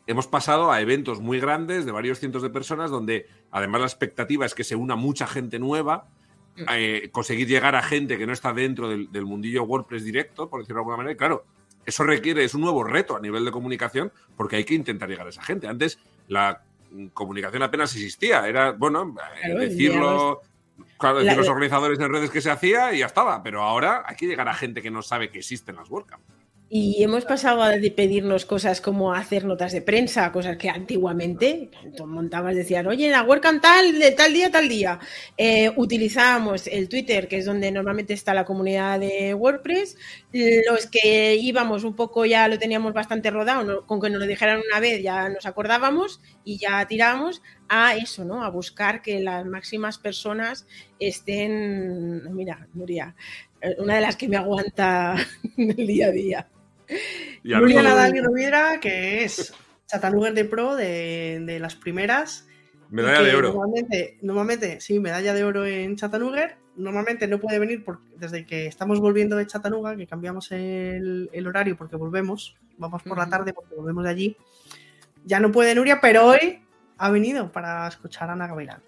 hemos pasado a eventos muy grandes de varios cientos de personas donde además la expectativa es que se una mucha gente nueva, eh, conseguir llegar a gente que no está dentro del, del mundillo WordPress directo, por decirlo de alguna manera, y claro, eso requiere, es un nuevo reto a nivel de comunicación porque hay que intentar llegar a esa gente. Antes la mm, comunicación apenas existía, era, bueno, eh, Claro, decirlo, Claro, decir los organizadores en redes que se hacía y ya estaba, pero ahora hay que llegar a gente que no sabe que existen las WordCamp. Y hemos pasado a pedirnos cosas como hacer notas de prensa, cosas que antiguamente montabas, decían, oye, la WordCamp tal, de tal día, tal día. Eh, utilizábamos el Twitter, que es donde normalmente está la comunidad de WordPress. Los que íbamos un poco ya lo teníamos bastante rodado, con que nos lo dijeran una vez ya nos acordábamos y ya tirábamos a eso, ¿no? A buscar que las máximas personas estén, mira, Nuria, eh, una de las que me aguanta [laughs] el día a día. Julia Nadal y Rovira, que es Chattanooga de Pro de, las primeras. Medalla de oro. Normalmente, normalmente, sí, medalla de oro en Chattanooga. Normalmente no puede venir porque desde que estamos volviendo de Chattanooga, que cambiamos el, horario porque volvemos, vamos por la tarde porque volvemos de allí. Ya no puede Nuria, pero hoy ha venido para escuchar a Ana Gavilán.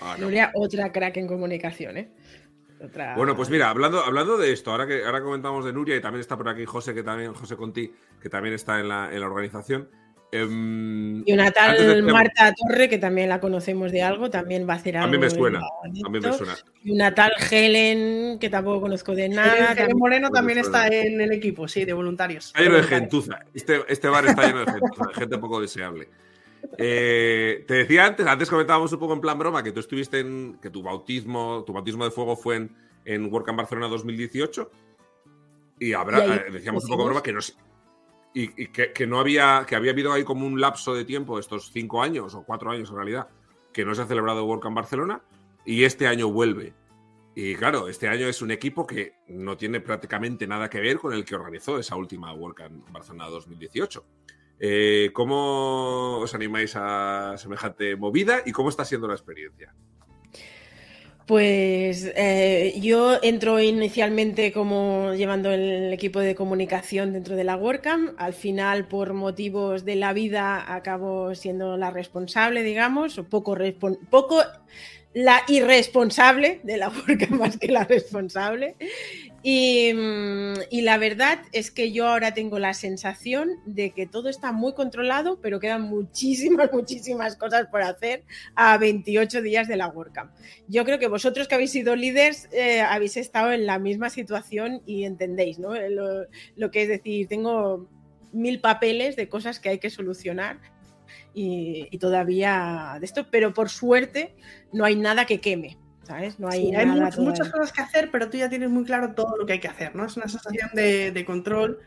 Ah, Nuria, otra crack en comunicación, ¿eh? Bueno, pues mira, hablando, hablando de esto, ahora que ahora comentamos de Nuria y también está por aquí José, que también, José Conti, que también está en la, organización. Em, y una tal Marta Torre, que también la conocemos de algo, también va a hacer algo. A mí me suena. A mí me suena. Y una tal Helen, que tampoco conozco de nada. Helen, Moreno también está en el equipo, sí, de voluntarios. Está lleno de gentuza. Este, este bar está lleno de gentuza, de gente poco deseable. Eh, te decía antes, antes comentábamos un poco en plan broma que tú estuviste en. que tu bautismo, tu bautismo de fuego fue en, en WordCamp Barcelona 2018. Y habrá, eh, decíamos un poco broma que no y, que, no había, que había habido ahí como un lapso de tiempo, estos cinco años o cuatro años en realidad, que no se ha celebrado WordCamp Barcelona y este año vuelve. Y claro, este año es un equipo que no tiene prácticamente nada que ver con el que organizó esa última WordCamp Barcelona 2018. Eh, ¿Cómo os animáis a semejante movida y cómo está siendo la experiencia? Pues eh, yo entro inicialmente como llevando el equipo de comunicación dentro de la WordCamp. Al final, por motivos de la vida, acabo siendo la responsable, digamos, o poco, poco la irresponsable de la [laughs] WordCamp más que la responsable. Mm, y, la verdad es que yo ahora tengo la sensación de que todo está muy controlado, pero quedan muchísimas, [laughs] muchísimas cosas por hacer a 28 días de la WordCamp. Yo creo que vosotros que habéis sido líderes eh, habéis estado en la misma situación y entendéis ¿no? Eh, lo, que es decir, tengo mil papeles de cosas que hay que solucionar y, y todavía de esto, pero por suerte no hay nada que queme. No hay, muchas cosas que hacer, pero tú ya tienes muy claro todo lo que hay que hacer, ¿no? Es una sensación de, control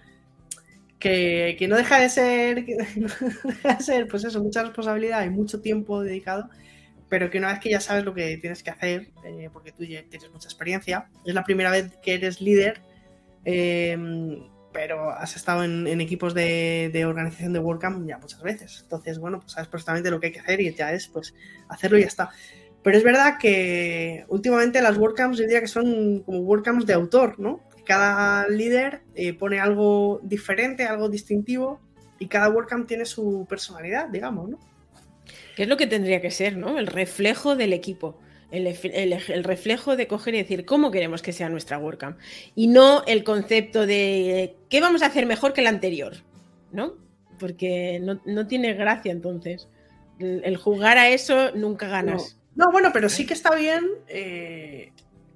que, no deja de ser, [laughs] ser, pues eso, mucha responsabilidad y mucho tiempo dedicado, pero que una vez que ya sabes lo que tienes que hacer, eh, porque tú ya tienes mucha experiencia, es la primera vez que eres líder, em, pero has estado en, equipos de, de, organización de WordCamp ya muchas veces. Entonces, bueno, pues sabes perfectamente lo que hay que hacer y ya es pues hacerlo y ya está. Pero es verdad que últimamente las WordCamps yo diría que son como WordCamps de autor, ¿no? Cada líder eh, pone algo diferente, algo distintivo y cada WordCamp tiene su personalidad, digamos, ¿no? ¿Qué es lo que tendría que ser, ¿no? El reflejo del equipo. El, el, reflejo de coger y decir cómo queremos que sea nuestra WordCamp. Y no el concepto de qué vamos a hacer mejor que el anterior, ¿no? Porque no, tiene gracia entonces. El, jugar a eso nunca ganas. No, bueno, pero sí que está bien eh,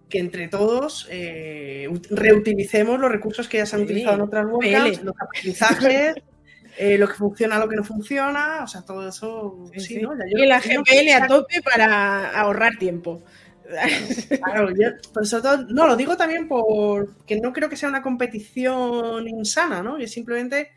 que entre todos eh, reutilicemos los recursos que ya se han utilizado en otras webs, los [laughs] aprendizajes, eh, lo que funciona, lo que no funciona, o sea, todo eso. Sí, ¿no? y la GPL a tope para ahorrar tiempo. [laughs] Claro, yo, por todo, no, lo digo también porque no creo que sea una competición insana, ¿no? Y simplemente,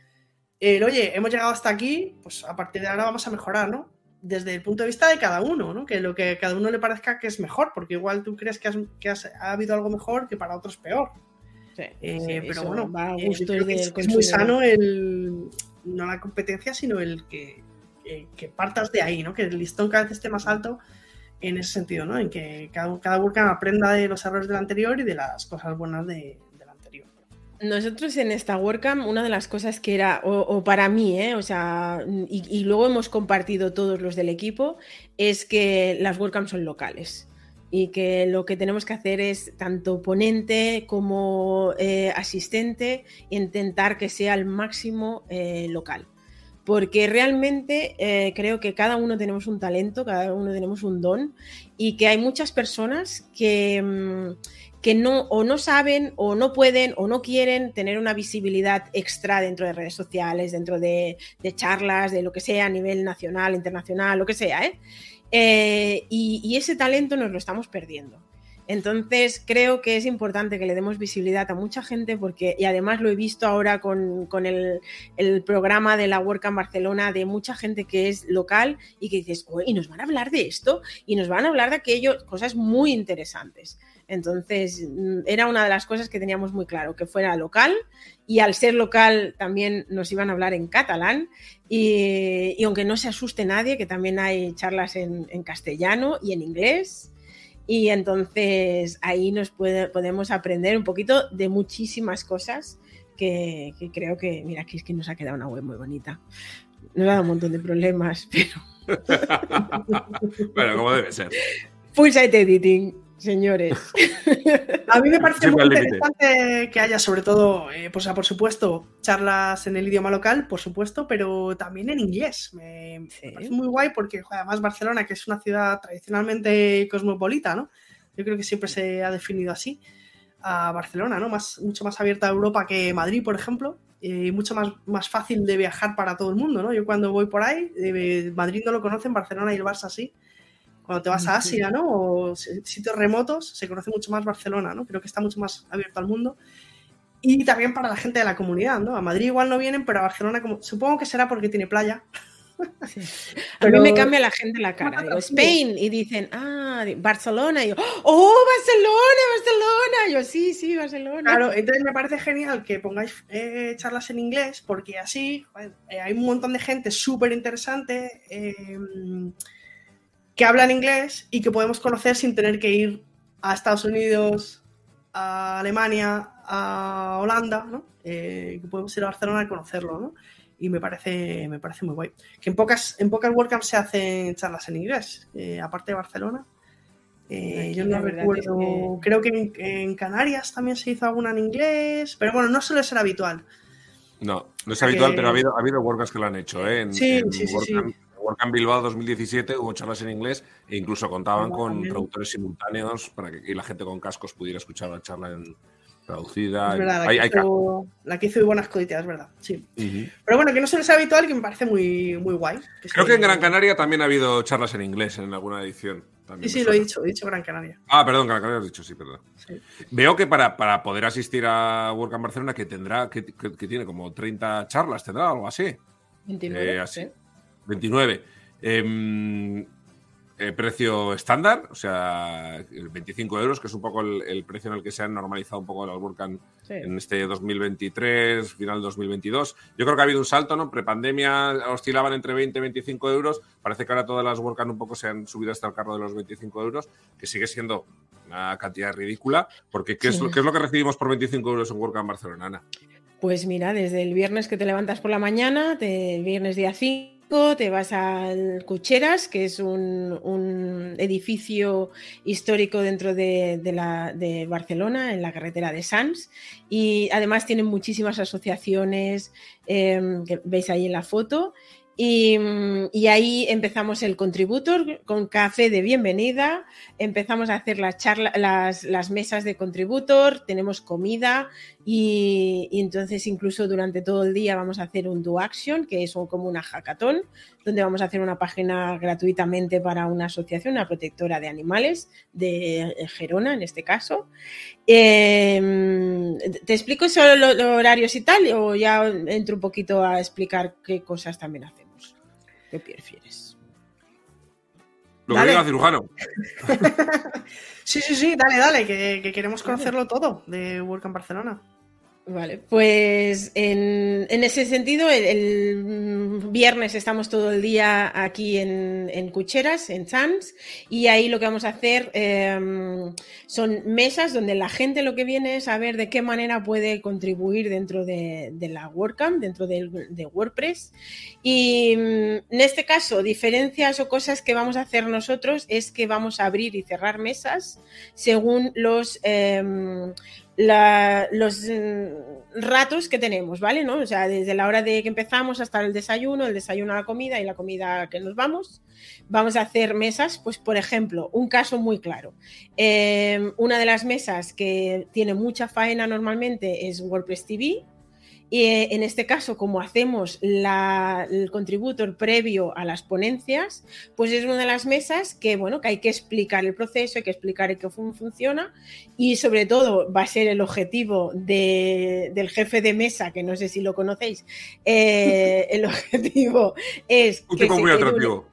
oye, hemos llegado hasta aquí, pues a partir de ahora vamos a mejorar, ¿no? Desde el punto de vista de cada uno, ¿no? Que lo que a cada uno le parezca que es mejor, porque igual tú crees que, ha habido algo mejor que para otros peor. Sí, eh, pero bueno, va a eh, gusto es, muy sano el no la competencia, sino el que, que, partas de ahí, ¿no? Que el listón cada vez esté más alto en ese sentido, ¿no? En que cada, cada aprenda de los errores del anterior y de las cosas buenas de, nosotros en esta WordCamp, una de las cosas que era, o, para mí, ¿eh? o sea, y, luego hemos compartido todos los del equipo, es que las WordCamp son locales y que lo que tenemos que hacer es tanto ponente como eh, asistente intentar que sea al máximo eh, local porque realmente creo que cada uno tenemos un talento, cada uno tenemos un don y que hay muchas personas que, mm, que no o no saben o no pueden o no quieren tener una visibilidad extra dentro de redes sociales, dentro de, charlas, de lo que sea a nivel nacional, internacional, lo que sea. ¿eh? Eh, y ese talento nos lo estamos perdiendo. Entonces, creo que es importante que le demos visibilidad a mucha gente porque, y además lo he visto ahora con, el, programa de la Work en Barcelona, de mucha gente que es local y que dices, y nos van a hablar de esto y nos van a hablar de aquello, cosas muy interesantes. Entonces, mm, era una de las cosas que teníamos muy claro, que fuera local y al ser local también nos iban a hablar en catalán y, aunque no se asuste nadie, que también hay charlas en castellano y en inglés. Y entonces ahí nos puede, podemos aprender un poquito de muchísimas cosas que, creo que, mira, aquí es que nos ha quedado una web muy bonita. Nos ha dado un montón de problemas, pero... [laughs] bueno, como debe ser. Full site editing señores. [laughs] A mí me parece muy interesante que haya, sobre todo, eh, pues, por supuesto, charlas en el idioma local, por supuesto, pero también en inglés. Me, parece muy guay porque, además, Barcelona, que es una ciudad tradicionalmente cosmopolita, ¿no? Yo creo que siempre se ha definido así a Barcelona, ¿no? Más, mucho más abierta a Europa que Madrid, por ejemplo, y mucho más, más fácil de viajar para todo el mundo, ¿no? Yo cuando voy por ahí, eh, Madrid no lo conocen, Barcelona y el Barça sí cuando te vas a Asia, ¿no? O sitios remotos, se conoce mucho más Barcelona, ¿no? Creo que está mucho más abierto al mundo. Y también para la gente de la comunidad, ¿no? A Madrid igual no vienen, pero a Barcelona como, supongo que será porque tiene playa. [laughs] A mí me cambia la gente la cara. [laughs] Digo, Spain, y dicen, ah, Barcelona. Y yo, oh, Barcelona, Barcelona. yo, sí, sí, Barcelona. Claro, entonces me parece genial que pongáis eh, charlas en inglés, porque así eh, hay un montón de gente súper interesante. Eh, que hablan inglés y que podemos conocer sin tener que ir a Estados Unidos, a Alemania, a Holanda, ¿no? Eh, que podemos ir a Barcelona a conocerlo, ¿no? Y me parece, me parece muy guay. Que en pocas, en pocas WordCamps se hacen charlas en inglés, eh, aparte de Barcelona. Eh, yo no recuerdo, creo que en, Canarias también se hizo alguna en inglés, pero bueno, no suele ser habitual. No, no es habitual, pero ha habido, ha habido WordCamps que lo han hecho, ¿eh? sí, sí, sí, WordCamp Bilbao 2017 hubo charlas en inglés e incluso contaban con traductores simultáneos para que la gente con cascos pudiera escuchar la charla en traducida. Es verdad, la, que hizo, la, que hizo, buenas coditas, es verdad, sí. Pero bueno, que no suele ser habitual que me parece muy, muy guay. Creo que en Gran Canaria también ha habido charlas en inglés en alguna edición. sí, sí, lo he dicho, he dicho Gran Canaria. Ah, perdón, Gran Canaria has dicho, sí, perdón. Veo que para, para, poder asistir a WordCamp Barcelona, que tendrá, que, tiene como 30 charlas, tendrá algo así. 29. Eh, así. 29. Em, eh, precio estándar, o sea, 25 euros, que es un poco el, precio en el que se han normalizado un poco las WordCamp en este 2023, final 2022. Yo creo que ha habido un salto, ¿no? Prepandemia oscilaban entre 20 y 25 euros. Parece que ahora todas las WordCamp un poco se han subido hasta el carro de los 25 euros, que sigue siendo una cantidad ridícula, porque ¿qué, es, lo, ¿qué es lo que recibimos por 25 euros en WordCamp Barcelona, Pues mira, desde el viernes que te levantas por la mañana, el viernes día 5, te vas al Cucheras, que es un, edificio histórico dentro de, Barcelona, en la carretera de Sants, y además tienen muchísimas asociaciones em, que veis ahí en la foto. Y, ahí empezamos el contributor con café de bienvenida, empezamos a hacer las, las, las mesas de contributor, tenemos comida, y, entonces incluso durante todo el día vamos a hacer un do action, que es como una hackathon, donde vamos a hacer una página gratuitamente para una asociación, una protectora de animales, de Gerona en este caso. Em, ¿Te explico solo los, horarios y tal? ¿O ya entro un poquito a explicar qué cosas también hacemos? ¿Qué prefieres? Lo que diga cirujano. [laughs] sí, sí, sí, dale, dale, que, que queremos conocerlo todo de Work en Barcelona. Vale, pues en, ese sentido, el, viernes estamos todo el día aquí en, Cucheras, en Sans, y ahí lo que vamos a hacer em, son mesas donde la gente lo que viene es a ver de qué manera puede contribuir dentro de, la WordCamp, dentro de, WordPress. Y mm, en este caso, diferencias o cosas que vamos a hacer nosotros es que vamos a abrir y cerrar mesas según los... Los mm, ratos que tenemos, ¿vale? ¿No? O sea, desde la hora de que empezamos hasta el desayuno, el desayuno a la comida y la comida que nos vamos, vamos a hacer mesas, pues por ejemplo, un caso muy claro. Em, una de las mesas que tiene mucha faena normalmente es WordPress TV, y eh, en este caso, como hacemos el contributor previo a las ponencias, pues es una de las mesas que, bueno, que hay que explicar el proceso, hay que explicar cómo funciona y sobre todo va a ser el objetivo del jefe de mesa, que no sé si lo conocéis, eh, [laughs] el objetivo es... Un tipo muy atractivo.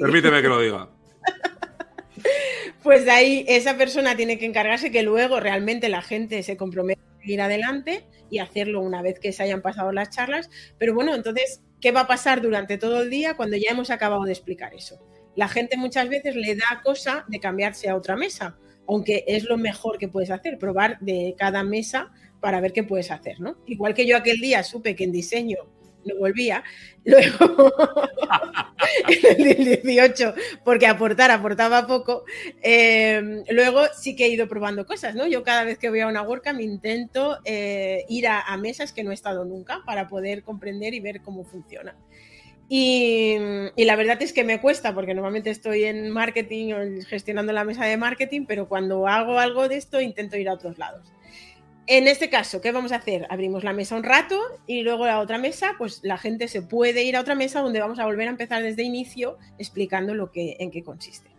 Permíteme que lo diga. [laughs] Pues de ahí esa persona tiene que encargarse que luego realmente la gente se comprometa a ir adelante y hacerlo una vez que se hayan pasado las charlas. Pero bueno, entonces, ¿qué va a pasar durante todo el día cuando ya hemos acabado de explicar eso? La gente muchas veces le da cosa de cambiarse a otra mesa, aunque es lo mejor que puedes hacer, probar de cada mesa para ver qué puedes hacer, ¿no? Igual que yo aquel día supe que en diseño no volvía. Luego, [laughs] en el 18, porque aportar aportaba poco. Em, luego sí que he ido probando cosas, ¿no? Yo cada vez que voy a una WordCamp intento eh, ir a, mesas que no he estado nunca para poder comprender y ver cómo funciona. Y, y, la verdad es que me cuesta porque normalmente estoy en marketing o gestionando la mesa de marketing, pero cuando hago algo de esto intento ir a otros lados. En este caso, ¿qué vamos a hacer? Abrimos la mesa un rato y luego la otra mesa, pues la gente se puede ir a otra mesa donde vamos a volver a empezar desde inicio explicando lo que, en qué consiste.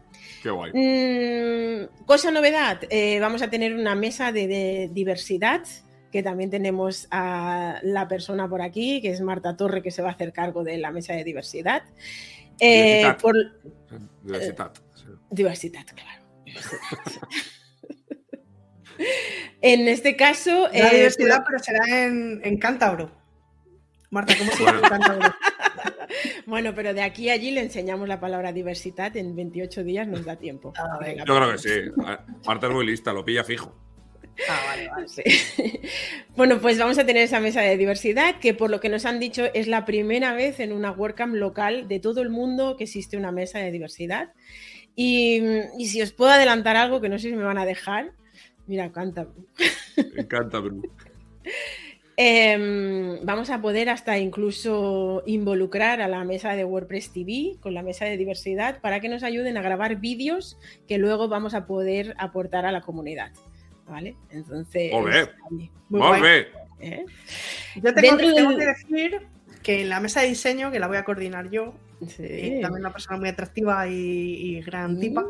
Qué guay. Mm, cosa novedad, eh, vamos a tener una mesa de, diversidad, que también tenemos a la persona por aquí, que es Marta Torre, que se va a hacer cargo de la mesa de diversidad. Eh, diversidad. diversidad, claro. [laughs] [laughs] En este caso. La eh, diversidad, pero será en, en, Cántabro. Marta, ¿cómo se llama en Cántabro? [laughs] bueno, pero de aquí a allí le enseñamos la palabra diversidad. En 28 días nos da tiempo. Ah, Yo creo que sí. Marta es muy lista, lo pilla fijo. Ah, vale, vale. [laughs] Bueno, pues vamos a tener esa mesa de diversidad que por lo que nos han dicho es la primera vez en una WordCamp local de todo el mundo que existe una mesa de diversidad. Y, y si os puedo adelantar algo que no sé si me van a dejar, Mira, canta. encanta, Eh, vamos a poder hasta incluso involucrar a la mesa de WordPress TV con la mesa de diversidad para que nos ayuden a grabar vídeos que luego vamos a poder aportar a la comunidad. ¿Vale? Entonces. Muy bien. ¿Eh? Yo tengo, que decir que en la mesa de diseño, que la voy a coordinar yo, eh, también una persona muy atractiva y, gran tipa.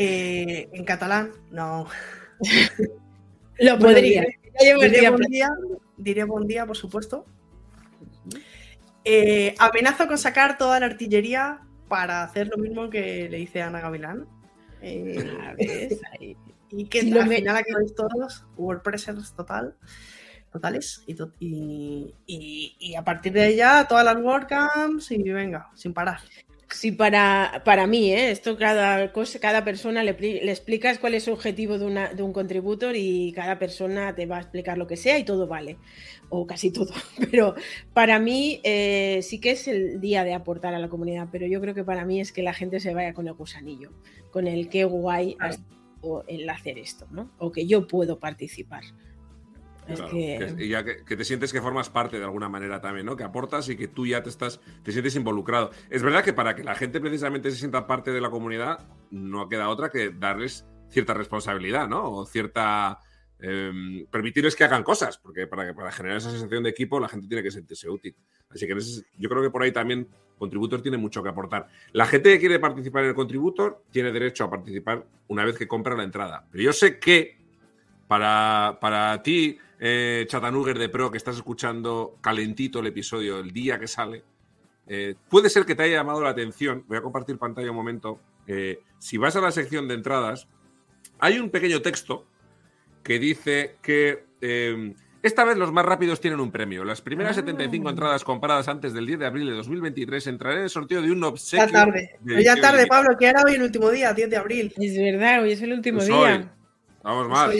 Eh, en catalán, no. [laughs] Lo podría. diré, buen día, diré, buen día, por supuesto. Eh, amenazo con sacar toda la artillería para hacer lo mismo que le hice a Ana Gavilán. Eh, y que al me... final veis todos, WordPressers total, totales. Y, y, a partir de ella, todas las WordCamps y venga, sin parar. Sí, para, para mí, ¿eh? esto cada, cosa, cada persona le, le, explicas cuál es el objetivo de, una, de un contributor y cada persona te va a explicar lo que sea y todo vale, o casi todo. [laughs] Pero para mí eh, sí que es el día de aportar a la comunidad, pero yo creo que para mí es que la gente se vaya con el gusanillo, con el qué guay el hacer esto, ¿no? O que yo puedo participar que... ya que, te sientes que formas parte de alguna manera también, ¿no? Que aportas y que tú ya te estás, te sientes involucrado. Es verdad que para que la gente precisamente se sienta parte de la comunidad, no queda otra que darles cierta responsabilidad, ¿no? O cierta. Em, permitirles que hagan cosas, porque para, para generar esa sensación de equipo la gente tiene que sentirse útil. Así que yo creo que por ahí también Contributor tiene mucho que aportar. La gente que quiere participar en el Contributor tiene derecho a participar una vez que compra la entrada. Pero yo sé que para, para ti, eh, de Pro, que estás escuchando calentito el episodio el día que sale, eh, puede ser que te haya llamado la atención. Voy a compartir pantalla un momento. Eh, si vas a la sección de entradas, hay un pequeño texto que dice que eh, esta vez los más rápidos tienen un premio. Las primeras 75 ah. entradas compradas antes del 10 de abril de 2023 entrarán en el sorteo de un obsequio. Ya tarde. Ya tarde, Pablo, que era hoy el último día, 10 de abril. Es verdad, hoy es el último pues día. Vamos más.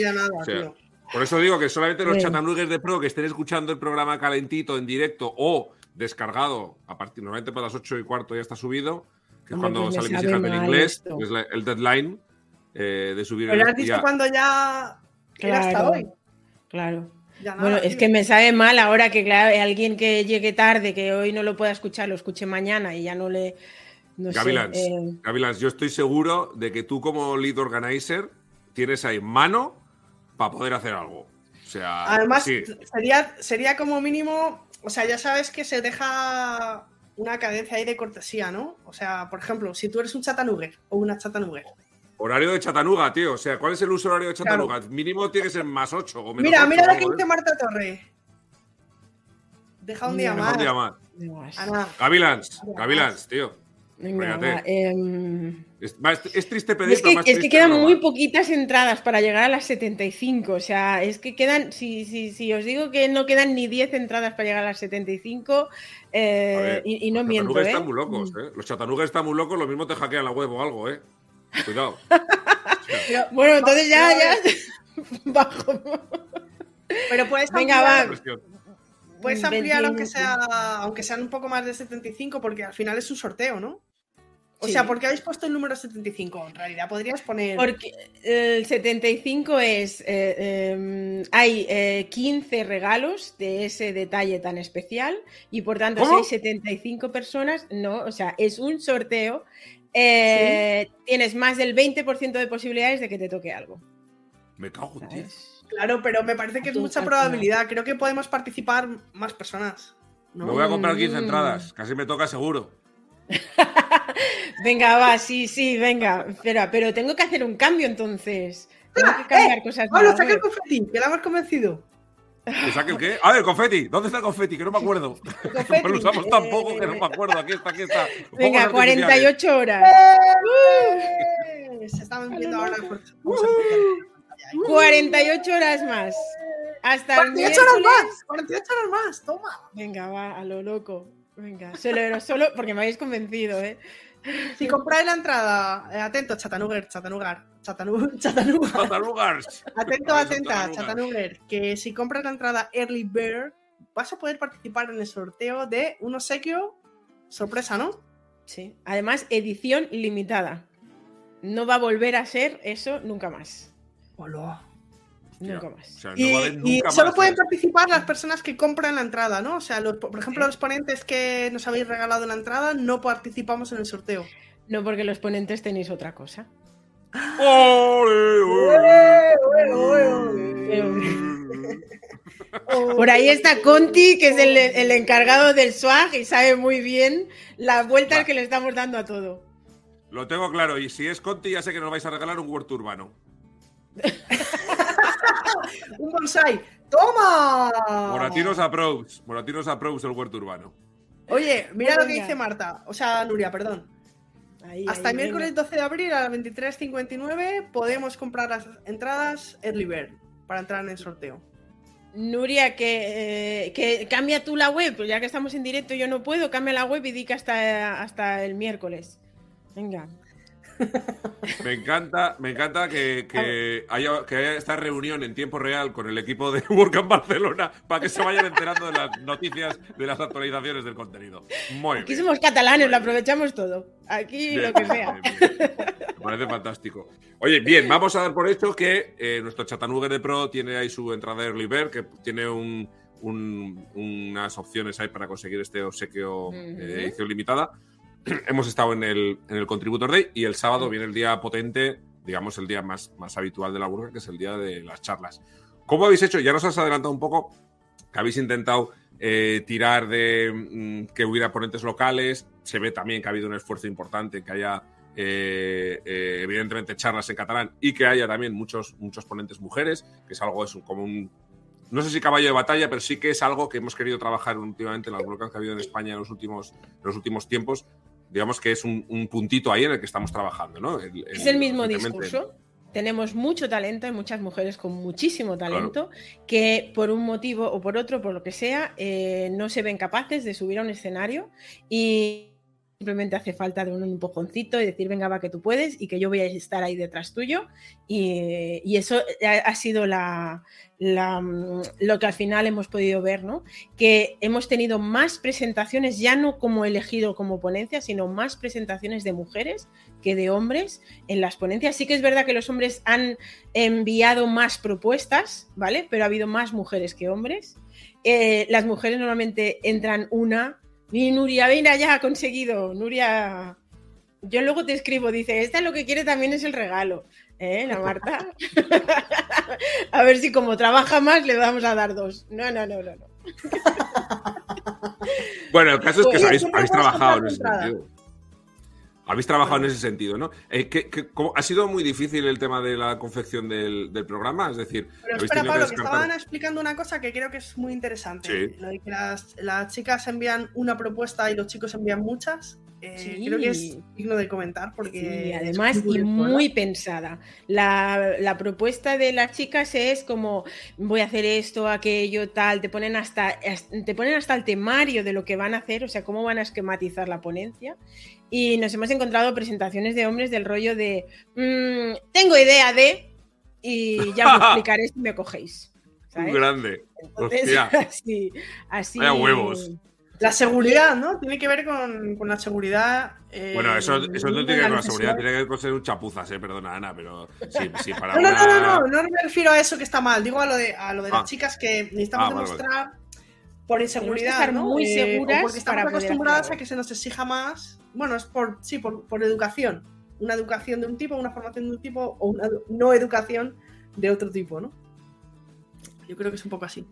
Por eso digo que solamente los chatanlugues de pro que estén escuchando el programa calentito en directo o descargado a partir normalmente para las 8 y cuarto ya está subido, que es cuando pues sale mis hijas en inglés, es el deadline eh, de subir Pero has visto cuando ya Era hasta hoy. Claro. Ya nada, Bueno, es que me sabe mal ahora que claro, alguien que llegue tarde, que hoy no lo pueda escuchar, lo escuche mañana y ya no le. No sé, Gavilans, eh, Gavilans, yo estoy seguro de que tú como lead organizer tienes ahí mano para poder hacer algo. O sea, Además, sí. sería, sería como mínimo, o sea, ya sabes que se deja una cadencia ahí de cortesía, ¿no? O sea, por ejemplo, si tú eres un chatanuguer o una chatanuguer. Horario de Chatanuga, tío. O sea, ¿cuál es el uso horario de Chatanuga? Mínimo tiene que ser más 8 o menos Mira, mira lo que ¿eh? dice Marta Torre. Deja un, día, Deja más. un día más. Gavilans, Gavilans, tío. Venga, va, Es, triste pedir, Es que, más es que quedan robar. muy poquitas entradas para llegar a las 75. O sea, es que quedan, si, si, si os digo que no quedan ni 10 entradas para llegar a las 75, eh, A ver, y, y no los miento, chatanugas ¿eh? están muy locos, ¿eh? Los chatanugas están muy locos, lo mismo te hackean la web o algo, ¿eh? Cuidado. [laughs] pero, Bueno, entonces ya, ya. [laughs] Bajo. pero puedes Venga, ampliar, va. Puedes ampliar 20 aunque sea aunque sean un poco más de 75 porque al final es un sorteo, ¿no? O Sí. sea, ¿por qué habéis puesto el número 75? En realidad podrías poner Porque el 75 es. eh, em, hay eh, 15 regalos de ese detalle tan especial y por tanto, ¿Cómo? si hay 75 personas, no, o sea, es un sorteo. eh, Tienes más del 20% de posibilidades de que te toque algo. Me cago en. Claro, pero me parece que es mucha probabilidad. Creo que podemos participar más personas. ¿no? Me voy a comprar 15 Mm. entradas, casi me toca seguro. [laughs] Venga, va, sí, sí, venga. Espera, pero tengo que hacer un cambio entonces. Tengo que cambiar cosas. de Pablo, saca el confeti, que la hemos convencido. ¿Que saque el qué? Ah, el confeti. ¿Dónde está el confeti? Que no me acuerdo. [laughs] [laughs] confeti. lo usamos tan poco que no me acuerdo. Aquí está, aquí está. Venga, artificiales. 48 horas. ¡Eh! Se estaban viendo ahora. a empezar. 48 horas más. Hasta el 48 horas miércoles. más. 48 horas más. Toma. Venga, va, a lo loco. Venga, solo, solo porque me habéis convencido, ¿eh? Si compráis la entrada, eh, atento, Chatanuger, Chatanugar, Chatanu- [laughs] Chatanuga. Chatanugars. Atento, atenta. Chatanuger, que si compras la entrada Early Bird, vas a poder participar en el sorteo de un obsequio sorpresa, ¿no? Sí. Además, edición limitada. No va a volver a ser eso nunca más. Hola. Nunca O más. sea, no Y, va a haber y nunca solo más, pueden participar las personas que compran la entrada, ¿no? O sea, los- por ejemplo, los ponentes que nos habéis regalado la entrada no participamos en el sorteo. No porque los ponentes tenéis otra cosa. ¡Ole, ole! Por ahí está Conti, que es el, el encargado del swag y sabe muy bien las vueltas Va. que le estamos dando a todo. Lo tengo claro. Y si es Conti, ya sé que nos vais a regalar un huerto urbano. [laughs] [laughs] ¡Un bonsai! ¡Toma! Moratinos approach. Moratinos approach el huerto urbano. Oye, mira lo que dice Marta. O sea, Nuria, perdón. Ahí, Hasta ahí, el miércoles venga. 12 de abril a las 23.59 podemos comprar las entradas Early Bird para entrar en el sorteo. Nuria, que, eh, que cambia tú la web, pues ya que estamos en directo yo no puedo, cambia la web y di que hasta, hasta el miércoles. Venga. [laughs] Me encanta, me encanta que, que haya, que haya esta reunión en tiempo real con el equipo de WordCamp Barcelona para que se vayan enterando de las noticias, de las actualizaciones del contenido. Muy Aquí bien. somos catalanes, lo aprovechamos todo. Aquí Bien, lo que sea. bien. Me parece fantástico. Oye, bien, vamos a dar por hecho que eh, nuestro Chattanooga de Pro tiene ahí su entrada Early Bird, que tiene un- un- unas opciones ahí para conseguir este obsequio de edición limitada. [clears throat] Hemos estado en el, en el Contributor Day y el sábado viene el día potente, digamos el día más, más habitual de la burga, que es el día de las charlas. ¿Cómo habéis hecho? Ya nos has adelantado un poco que habéis intentado eh, tirar de mm, que hubiera ponentes locales. Se ve también que ha habido un esfuerzo importante, que haya eh, eh, evidentemente charlas en catalán y que haya también muchos, muchos ponentes mujeres, que es algo es un- como un, no sé si caballo de batalla, pero sí que es algo que hemos querido trabajar últimamente en las bloques que ha habido en España en los últimos, en los últimos tiempos. Digamos que es un, un puntito ahí en el que estamos trabajando, ¿no? El- Es el mismo discurso. Tenemos mucho talento, hay muchas mujeres con muchísimo talento que por un motivo o por otro, por lo que sea, eh, no se ven capaces de subir a un escenario y, simplemente hace falta de un empujoncito y decir, venga, va, que tú puedes y que yo voy a estar ahí detrás tuyo. Y, eso ha, sido la, la, lo que al final hemos podido ver, ¿no? Que hemos tenido más presentaciones, ya no como elegido como ponencia, sino más presentaciones de mujeres que de hombres en las ponencias. Sí que es verdad que los hombres han enviado más propuestas, ¿vale? Pero ha habido más mujeres que hombres. Eh, las mujeres normalmente entran una y Nuria, venga, ya ha conseguido. Nuria, yo luego te escribo, dice, esta lo que quiere también es el regalo. ¿Eh, la Marta? [laughs] a ver si como trabaja más le vamos a dar dos. No, no, no, no. no. [laughs] bueno, el caso es que habéis, habéis trabajado en ese sentido. Habéis trabajado en ese sentido, ¿no? Eh, ha sido muy difícil el tema de la confección del, programa? Es decir, Pero espera, Pablo, que, estaban explicando una cosa que creo que es muy interesante. Lo de que las, las, chicas envían una propuesta y los chicos envían muchas. Eh, creo que es digno de comentar porque... además, y muy pensada. La, la, propuesta de las chicas es como, voy a hacer esto, aquello, tal, te ponen, hasta, te ponen hasta el temario de lo que van a hacer, o sea, cómo van a esquematizar la ponencia. Y nos hemos encontrado presentaciones de hombres del rollo de, mm, tengo idea de, y ya os [laughs] explicaré si me cogéis. Muy grande. [laughs] así, así. huevos. La seguridad, ¿no? Tiene que ver con, la seguridad. Eh, bueno, eso, eso no tiene que ver con la seguridad, tiene que ver con ser un chapuzas, eh, perdona, Ana, pero sí, sí para [laughs] no, no, no, no, no, no me refiero a eso que está mal, digo a lo de, a lo de las ah. chicas que necesitamos ah, demostrar por inseguridad, estar ¿no? muy eh, seguras porque estamos acostumbradas a que se nos exija más. Bueno, es por, sí, por, por educación. Una educación de un tipo, una formación de un tipo, o una no educación de otro tipo, ¿no? Yo creo que es un poco así.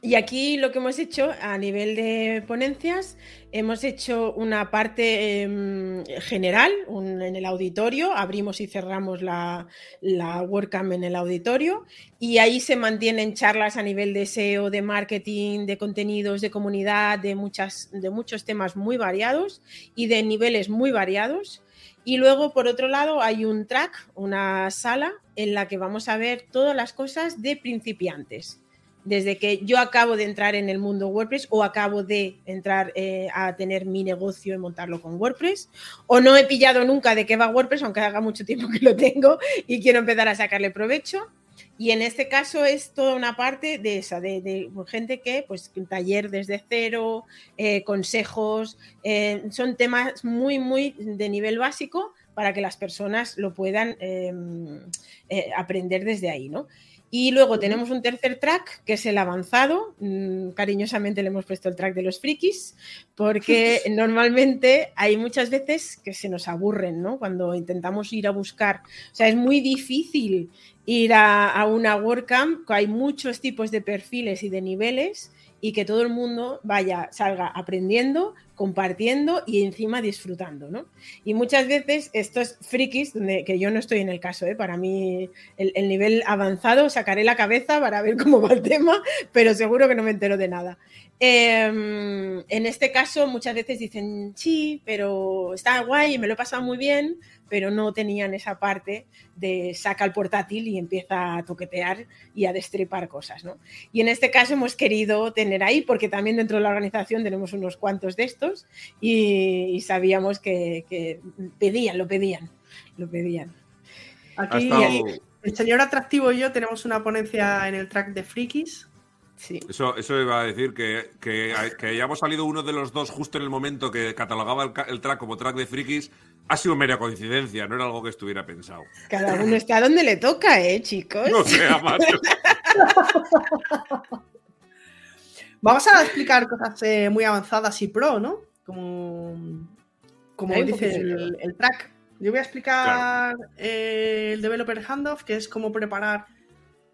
Y aquí lo que hemos hecho a nivel de ponencias, hemos hecho una parte em, general en el auditorio, abrimos y cerramos la, la WordCamp en el auditorio y ahí se mantienen charlas a nivel de SEO, de marketing, de contenidos, de comunidad, de, muchas, de muchos temas muy variados y de niveles muy variados. Y luego, por otro lado, hay un track, una sala en la que vamos a ver todas las cosas de principiantes desde que yo acabo de entrar en el mundo WordPress o acabo de entrar eh, a tener mi negocio y montarlo con WordPress, o no he pillado nunca de qué va WordPress, aunque haga mucho tiempo que lo tengo y quiero empezar a sacarle provecho. Y en este caso es toda una parte de esa, de, gente que, pues, taller desde cero, eh, consejos, eh, son temas muy, muy de nivel básico para que las personas lo puedan em, aprender desde ahí, ¿no? Y luego tenemos un tercer track, que es el avanzado. Mm, cariñosamente le hemos puesto el track de los frikis, porque [laughs] normalmente hay muchas veces que se nos aburren, ¿no? Cuando intentamos ir a buscar. O sea, es muy difícil ir a, a una WordCamp, hay muchos tipos de perfiles y de niveles y que todo el mundo vaya, salga aprendiendo, compartiendo y encima disfrutando, ¿no? Y muchas veces estos frikis, donde, que yo no estoy en el caso, ¿eh? para mí el, nivel avanzado, sacaré la cabeza para ver cómo va el tema, pero seguro que no me entero de nada. Em, en este caso muchas veces dicen, sí, pero está guay, me lo he pasado muy bien, pero no tenían esa parte de saca el portátil y empieza a toquetear y a destripar cosas. ¿no? Y en este caso hemos querido tener ahí, porque también dentro de la organización tenemos unos cuantos de estos y, sabíamos que, pedían, lo pedían, lo pedían. Aquí el señor atractivo y yo tenemos una ponencia en el track de Frikis. Sí. Eso, eso iba a decir que, que, hayamos salido uno de los dos justo en el momento que catalogaba el, el track como track de frikis, ha sido mera coincidencia, no era algo que estuviera pensado. Cada uno está donde le toca, ¿eh, chicos? No sea, macho. [laughs] Vamos a explicar cosas eh, muy avanzadas y pro, ¿no? Como, como dice el, track. Yo voy a explicar eh, el Developer Handoff, que es cómo preparar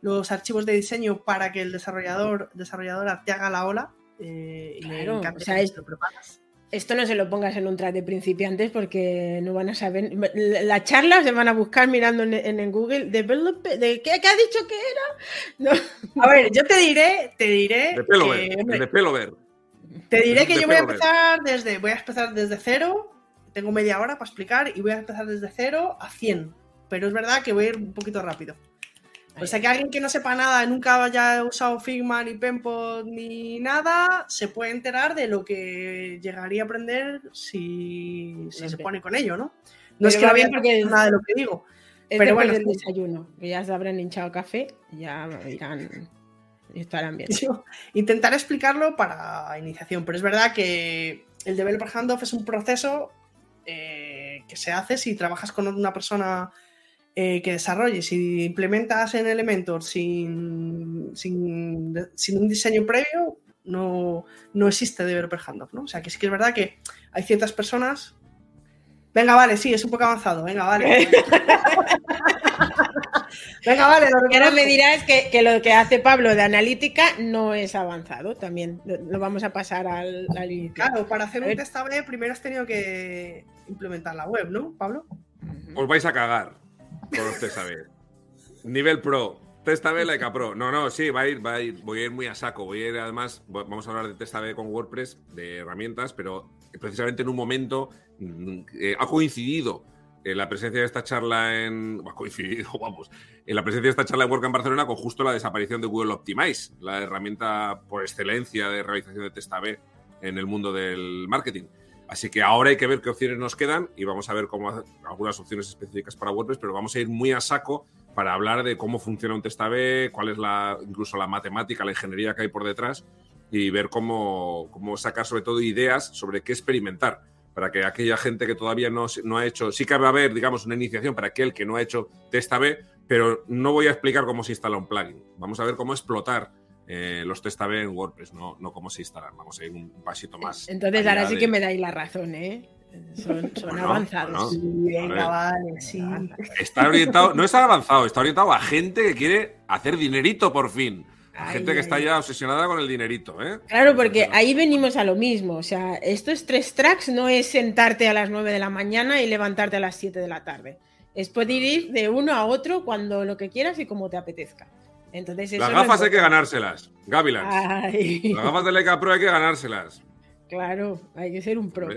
los archivos de diseño para que el desarrollador desarrolladora te haga la ola. Eh, y o sea, es, lo preparas. Esto no se lo pongas en un track de principiantes porque no van a saber. La charla se van a buscar mirando en, Google. ¿De qué, ha dicho que era? [laughs] A ver, yo te diré, te diré. De pelo ver, de pelo ver. Te diré que yo voy a empezar desde, voy a empezar desde cero. Tengo media hora para explicar y voy a empezar desde cero a 100. Pero es verdad que voy a ir un poquito rápido. O sea que alguien que no sepa nada, nunca haya usado Figma, ni Penpot, ni nada, se puede enterar de lo que llegaría a aprender si, se pone con ello, ¿no? No es que bien porque nada de lo que digo. pero bueno, el desayuno, que ya se habrán hinchado café, ya irán y estarán bien. intentar explicarlo para iniciación, pero es verdad que el developer handoff es un proceso eh, que se hace si trabajas con una persona eh, que desarrolle. Si implementas en Elementor sin, sin, un diseño previo, no, no existe developer handoff, ¿no? O sea, que sí que es verdad que hay ciertas personas... Venga, vale, sí, es un poco avanzado, venga, vale. [laughs] venga, vale. Lo que ahora me dirás que, que, lo que hace Pablo de analítica no es avanzado, también lo, vamos a pasar al, al Claro, para hacer un test AB primero has tenido que implementar la web, ¿no, Pablo? Os vais a cagar con los test Nivel pro. Testa B, Laika Pro. No, no, sí, va a ir, va a ir, voy a ir muy a saco. Voy a ir, además, vamos a hablar de Testa B con WordPress, de herramientas, pero precisamente en un momento mm, eh, ha coincidido en la presencia de esta charla en. Ha coincidido, [laughs] vamos. En la presencia de esta charla en Barcelona con justo la desaparición de Google Optimize, la herramienta por excelencia de realización de Testa B en el mundo del marketing. Así que ahora hay que ver qué opciones nos quedan y vamos a ver cómo algunas opciones específicas para WordPress, pero vamos a ir muy a saco para hablar de cómo funciona un test AB, cuál es la, incluso la matemática, la ingeniería que hay por detrás y ver cómo, cómo sacar sobre todo ideas sobre qué experimentar para que aquella gente que todavía no, no ha hecho, sí que va a haber, digamos, una iniciación para aquel que no ha hecho test AB, pero no voy a explicar cómo se instala un plugin. Vamos a ver cómo explotar eh, los test AB en WordPress, no, no cómo se instalan. Vamos a ir un pasito más. Entonces ahora sí que me dais la razón, ¿eh? Son, avanzados. Está orientado, no está avanzado, está orientado a gente que quiere hacer dinerito por fin. gente que está ya obsesionada con el dinerito, ¿eh? Claro, porque ahí venimos a lo mismo. O sea, estos tres tracks no es sentarte a las 9 de la mañana y levantarte a las 7 de la tarde. Es poder ir de uno a otro cuando lo que quieras y como te apetezca. Las gafas hay que ganárselas, Gavilans. Las gafas de Leica Pro hay que ganárselas. Claro, hay que ser un pro.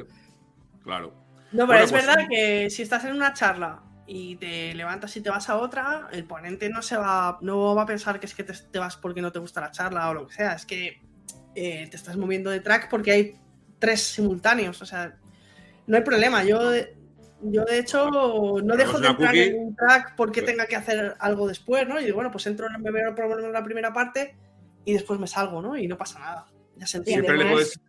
Claro. No, pero es pues verdad que si estás en una charla y te levantas y te vas a otra, el ponente no se va, no va a pensar que es que te, vas porque no te gusta la charla o lo que sea. Es que eh, te estás moviendo de track porque hay tres simultáneos. O sea, no hay problema. Yo yo, de hecho, no dejo de entrar en un track porque tenga que hacer algo después, ¿no? Y digo, bueno, pues entro en el en la primera parte y después me salgo, ¿no? Y no pasa nada. Ya se entiende. Siempre le puedes,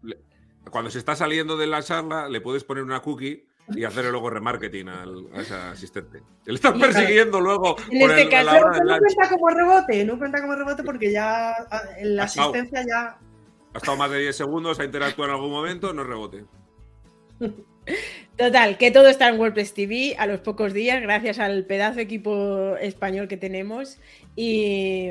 cuando se está saliendo de la charla, le puedes poner una cookie y hacerle luego remarketing al, a ese asistente. Le estás persiguiendo luego. En este caso, no cuenta como rebote, no cuenta como rebote porque ya la asistencia ya. Ha estado más de 10 segundos, ha interactuado en algún momento, no rebote. [laughs] Total, que todo está en WordPress TV a los pocos días, gracias al pedazo equipo español que tenemos. Y,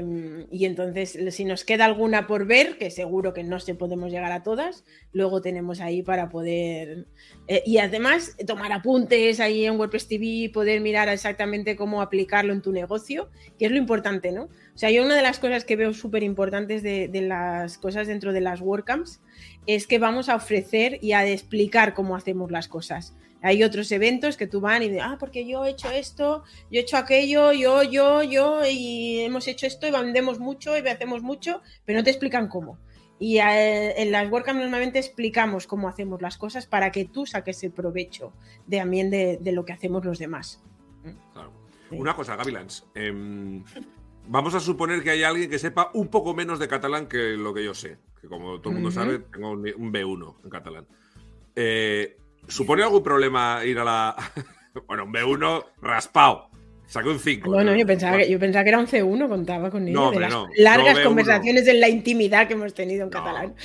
entonces, si nos queda alguna por ver, que seguro que no se podemos llegar a todas, luego tenemos ahí para poder. Eh, y además, tomar apuntes ahí en WordPress TV, poder mirar exactamente cómo aplicarlo en tu negocio, que es lo importante, ¿no? O sea, yo una de las cosas que veo súper importantes de, de, las cosas dentro de las WordCamps es que vamos a ofrecer y a explicar cómo hacemos las cosas. Hay otros eventos que tú van y dices, ah, porque yo he hecho esto, yo he hecho aquello, yo, yo, yo, y hemos hecho esto y vendemos mucho y hacemos mucho, pero no te explican cómo. Y eh, en las WordCamp normalmente explicamos cómo hacemos las cosas para que tú saques el provecho de, también de, lo que hacemos los demás. Claro. Una cosa, Gavilans. Em, vamos a suponer que hay alguien que sepa un poco menos de catalán que lo que yo sé que como todo el mundo sabe, tengo un, B1 en catalán. Eh, ¿Supone algún problema ir a la. [laughs] bueno, un B1 raspado? Saqué un 5. Bueno, yo, pensaba que, yo pensaba que era un C1, contaba con ello. de las largas conversaciones en la intimidad que hemos tenido en catalán.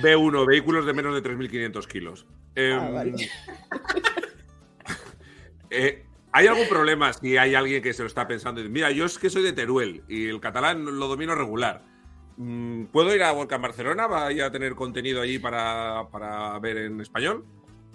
B1, vehículos de menos de 3.500 kilos. Ah, em, [laughs] eh, ¿Hay algún problema si hay alguien que se lo está pensando? Mira, yo es que soy de Teruel y el catalán lo domino regular. Mm, ¿Puedo ir a Volcan Barcelona? ¿Va a tener contenido allí para, ver en español?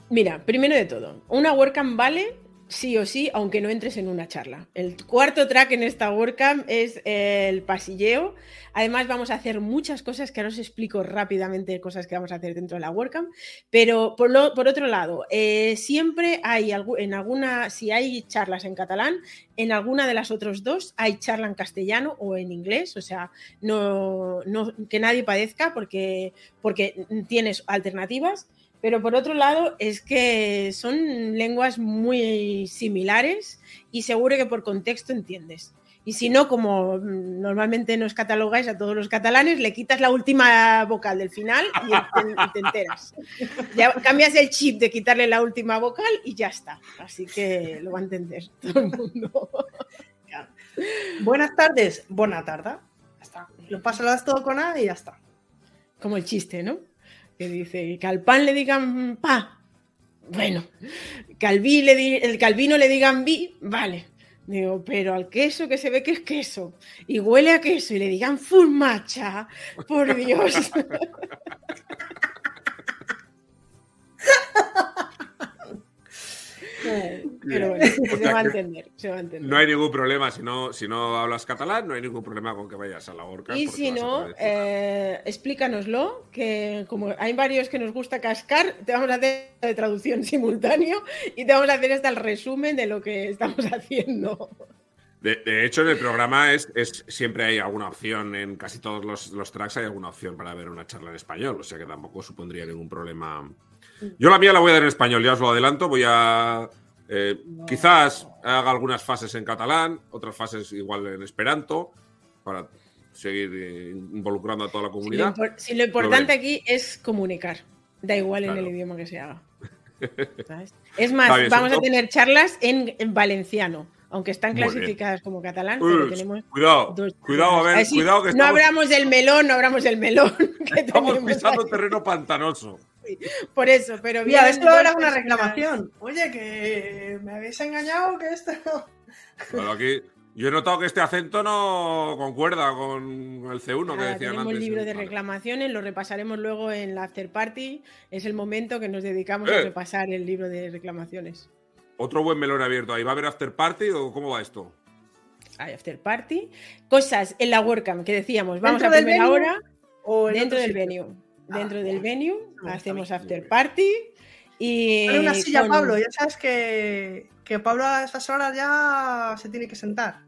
Mira, primero de todo, una WordCamp vale sí o sí, aunque no entres en una charla. El cuarto track en esta WordCamp es el pasilleo. Además, vamos a hacer muchas cosas que ahora os explico rápidamente, cosas que vamos a hacer dentro de la WordCamp. Pero por, otro lado, eh, siempre hay en alguna, si hay charlas en catalán, en alguna de las otras dos hay charla en castellano o en inglés. O sea, no, no que nadie padezca porque, porque tienes alternativas. Pero por otro lado, es que son lenguas muy similares y seguro que por contexto entiendes. Y si no, como normalmente nos catalogáis a todos los catalanes, le quitas la última vocal del final y te, enteras. Ya cambias el chip de quitarle la última vocal y ya está. Así que lo va a entender [laughs] todo el mundo. Buenas tardes, buena tarde. Ya está. Lo pasas todo con A y ya está. Como el chiste, ¿no? Que dice que al pan le digan pa. Bueno, que al, le el calvino le digan vi, vale. Digo, pero al queso que se ve que es queso y huele a queso y le digan furmacha, por Dios. [laughs] [laughs] Pero bueno, se va, a entender, No hay ningún problema si no, si no hablas catalán, no hay ningún problema con que vayas a la horca. Y si no, eh, explícanoslo, que como hay varios que nos gusta cascar, te vamos a hacer de traducción simultáneo y te vamos a hacer hasta el resumen de lo que estamos [laughs] haciendo. De, hecho, en el programa es, siempre hay alguna opción, en casi todos los, los, tracks hay alguna opción para ver una charla en español, o sea que tampoco supondría ningún problema. Yo la mía la voy a dar en español, ya os lo adelanto, voy a eh, quizás haga algunas fases en catalán, otras fases igual en esperanto, para seguir eh, involucrando a toda la comunidad. Si lo, importante aquí es comunicar, da igual en el idioma que se haga. [laughs] Es más, vamos a tener charlas en, valenciano, aunque están clasificadas como catalán, pero tenemos cuidado, cuidado, a ver, cuidado que no abramos del melón, no abramos del melón. [laughs] estamos pisando terreno pantanoso. [laughs] Por eso, pero bien. esto era una reclamación. Oye, que me habéis engañado, que esto aquí yo he notado que este acento no concuerda con el C1 que decían tenemos el libro de reclamaciones, lo repasaremos luego en la after party. Es el momento que nos dedicamos a eh. repasar el libro de reclamaciones. Otro buen melón abierto ahí. ¿Va a haber after party o cómo va esto? Hay after party. Cosas en la WordCamp que decíamos, vamos a primera hora o dentro del venue dentro del venue, hacemos after party y... Una silla, Pablo, ya sabes que, que Pablo a esas horas ya se tiene que sentar.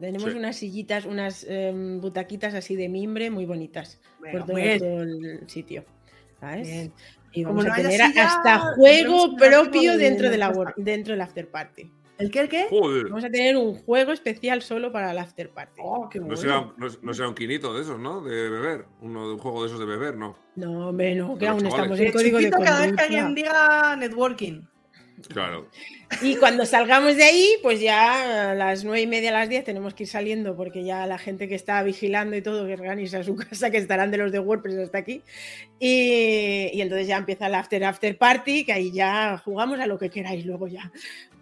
Tenemos unas sillitas, unas em, butaquitas así de mimbre muy bonitas por todo, el sitio. ¿sabes? Y vamos a tener hasta juego propio dentro, de la, dentro del after party. ¿El qué? ¿El qué? Vamos a tener un juego especial solo para el after party. Oh, qué no, será, no, un quinito de esos, ¿no? De beber. Uno de un juego de esos de beber, ¿no? No, hombre, no, que aún estamos en código de cada vez que alguien diga networking. Claro. Y cuando salgamos de ahí, pues ya a las nueve y media, a las diez tenemos que ir saliendo porque ya la gente que está vigilando y todo, que organiza su [laughs] casa, que estarán de los de WordPress hasta aquí. Y, y entonces ya empieza el after after party, que ahí ya jugamos a lo que queráis luego ya.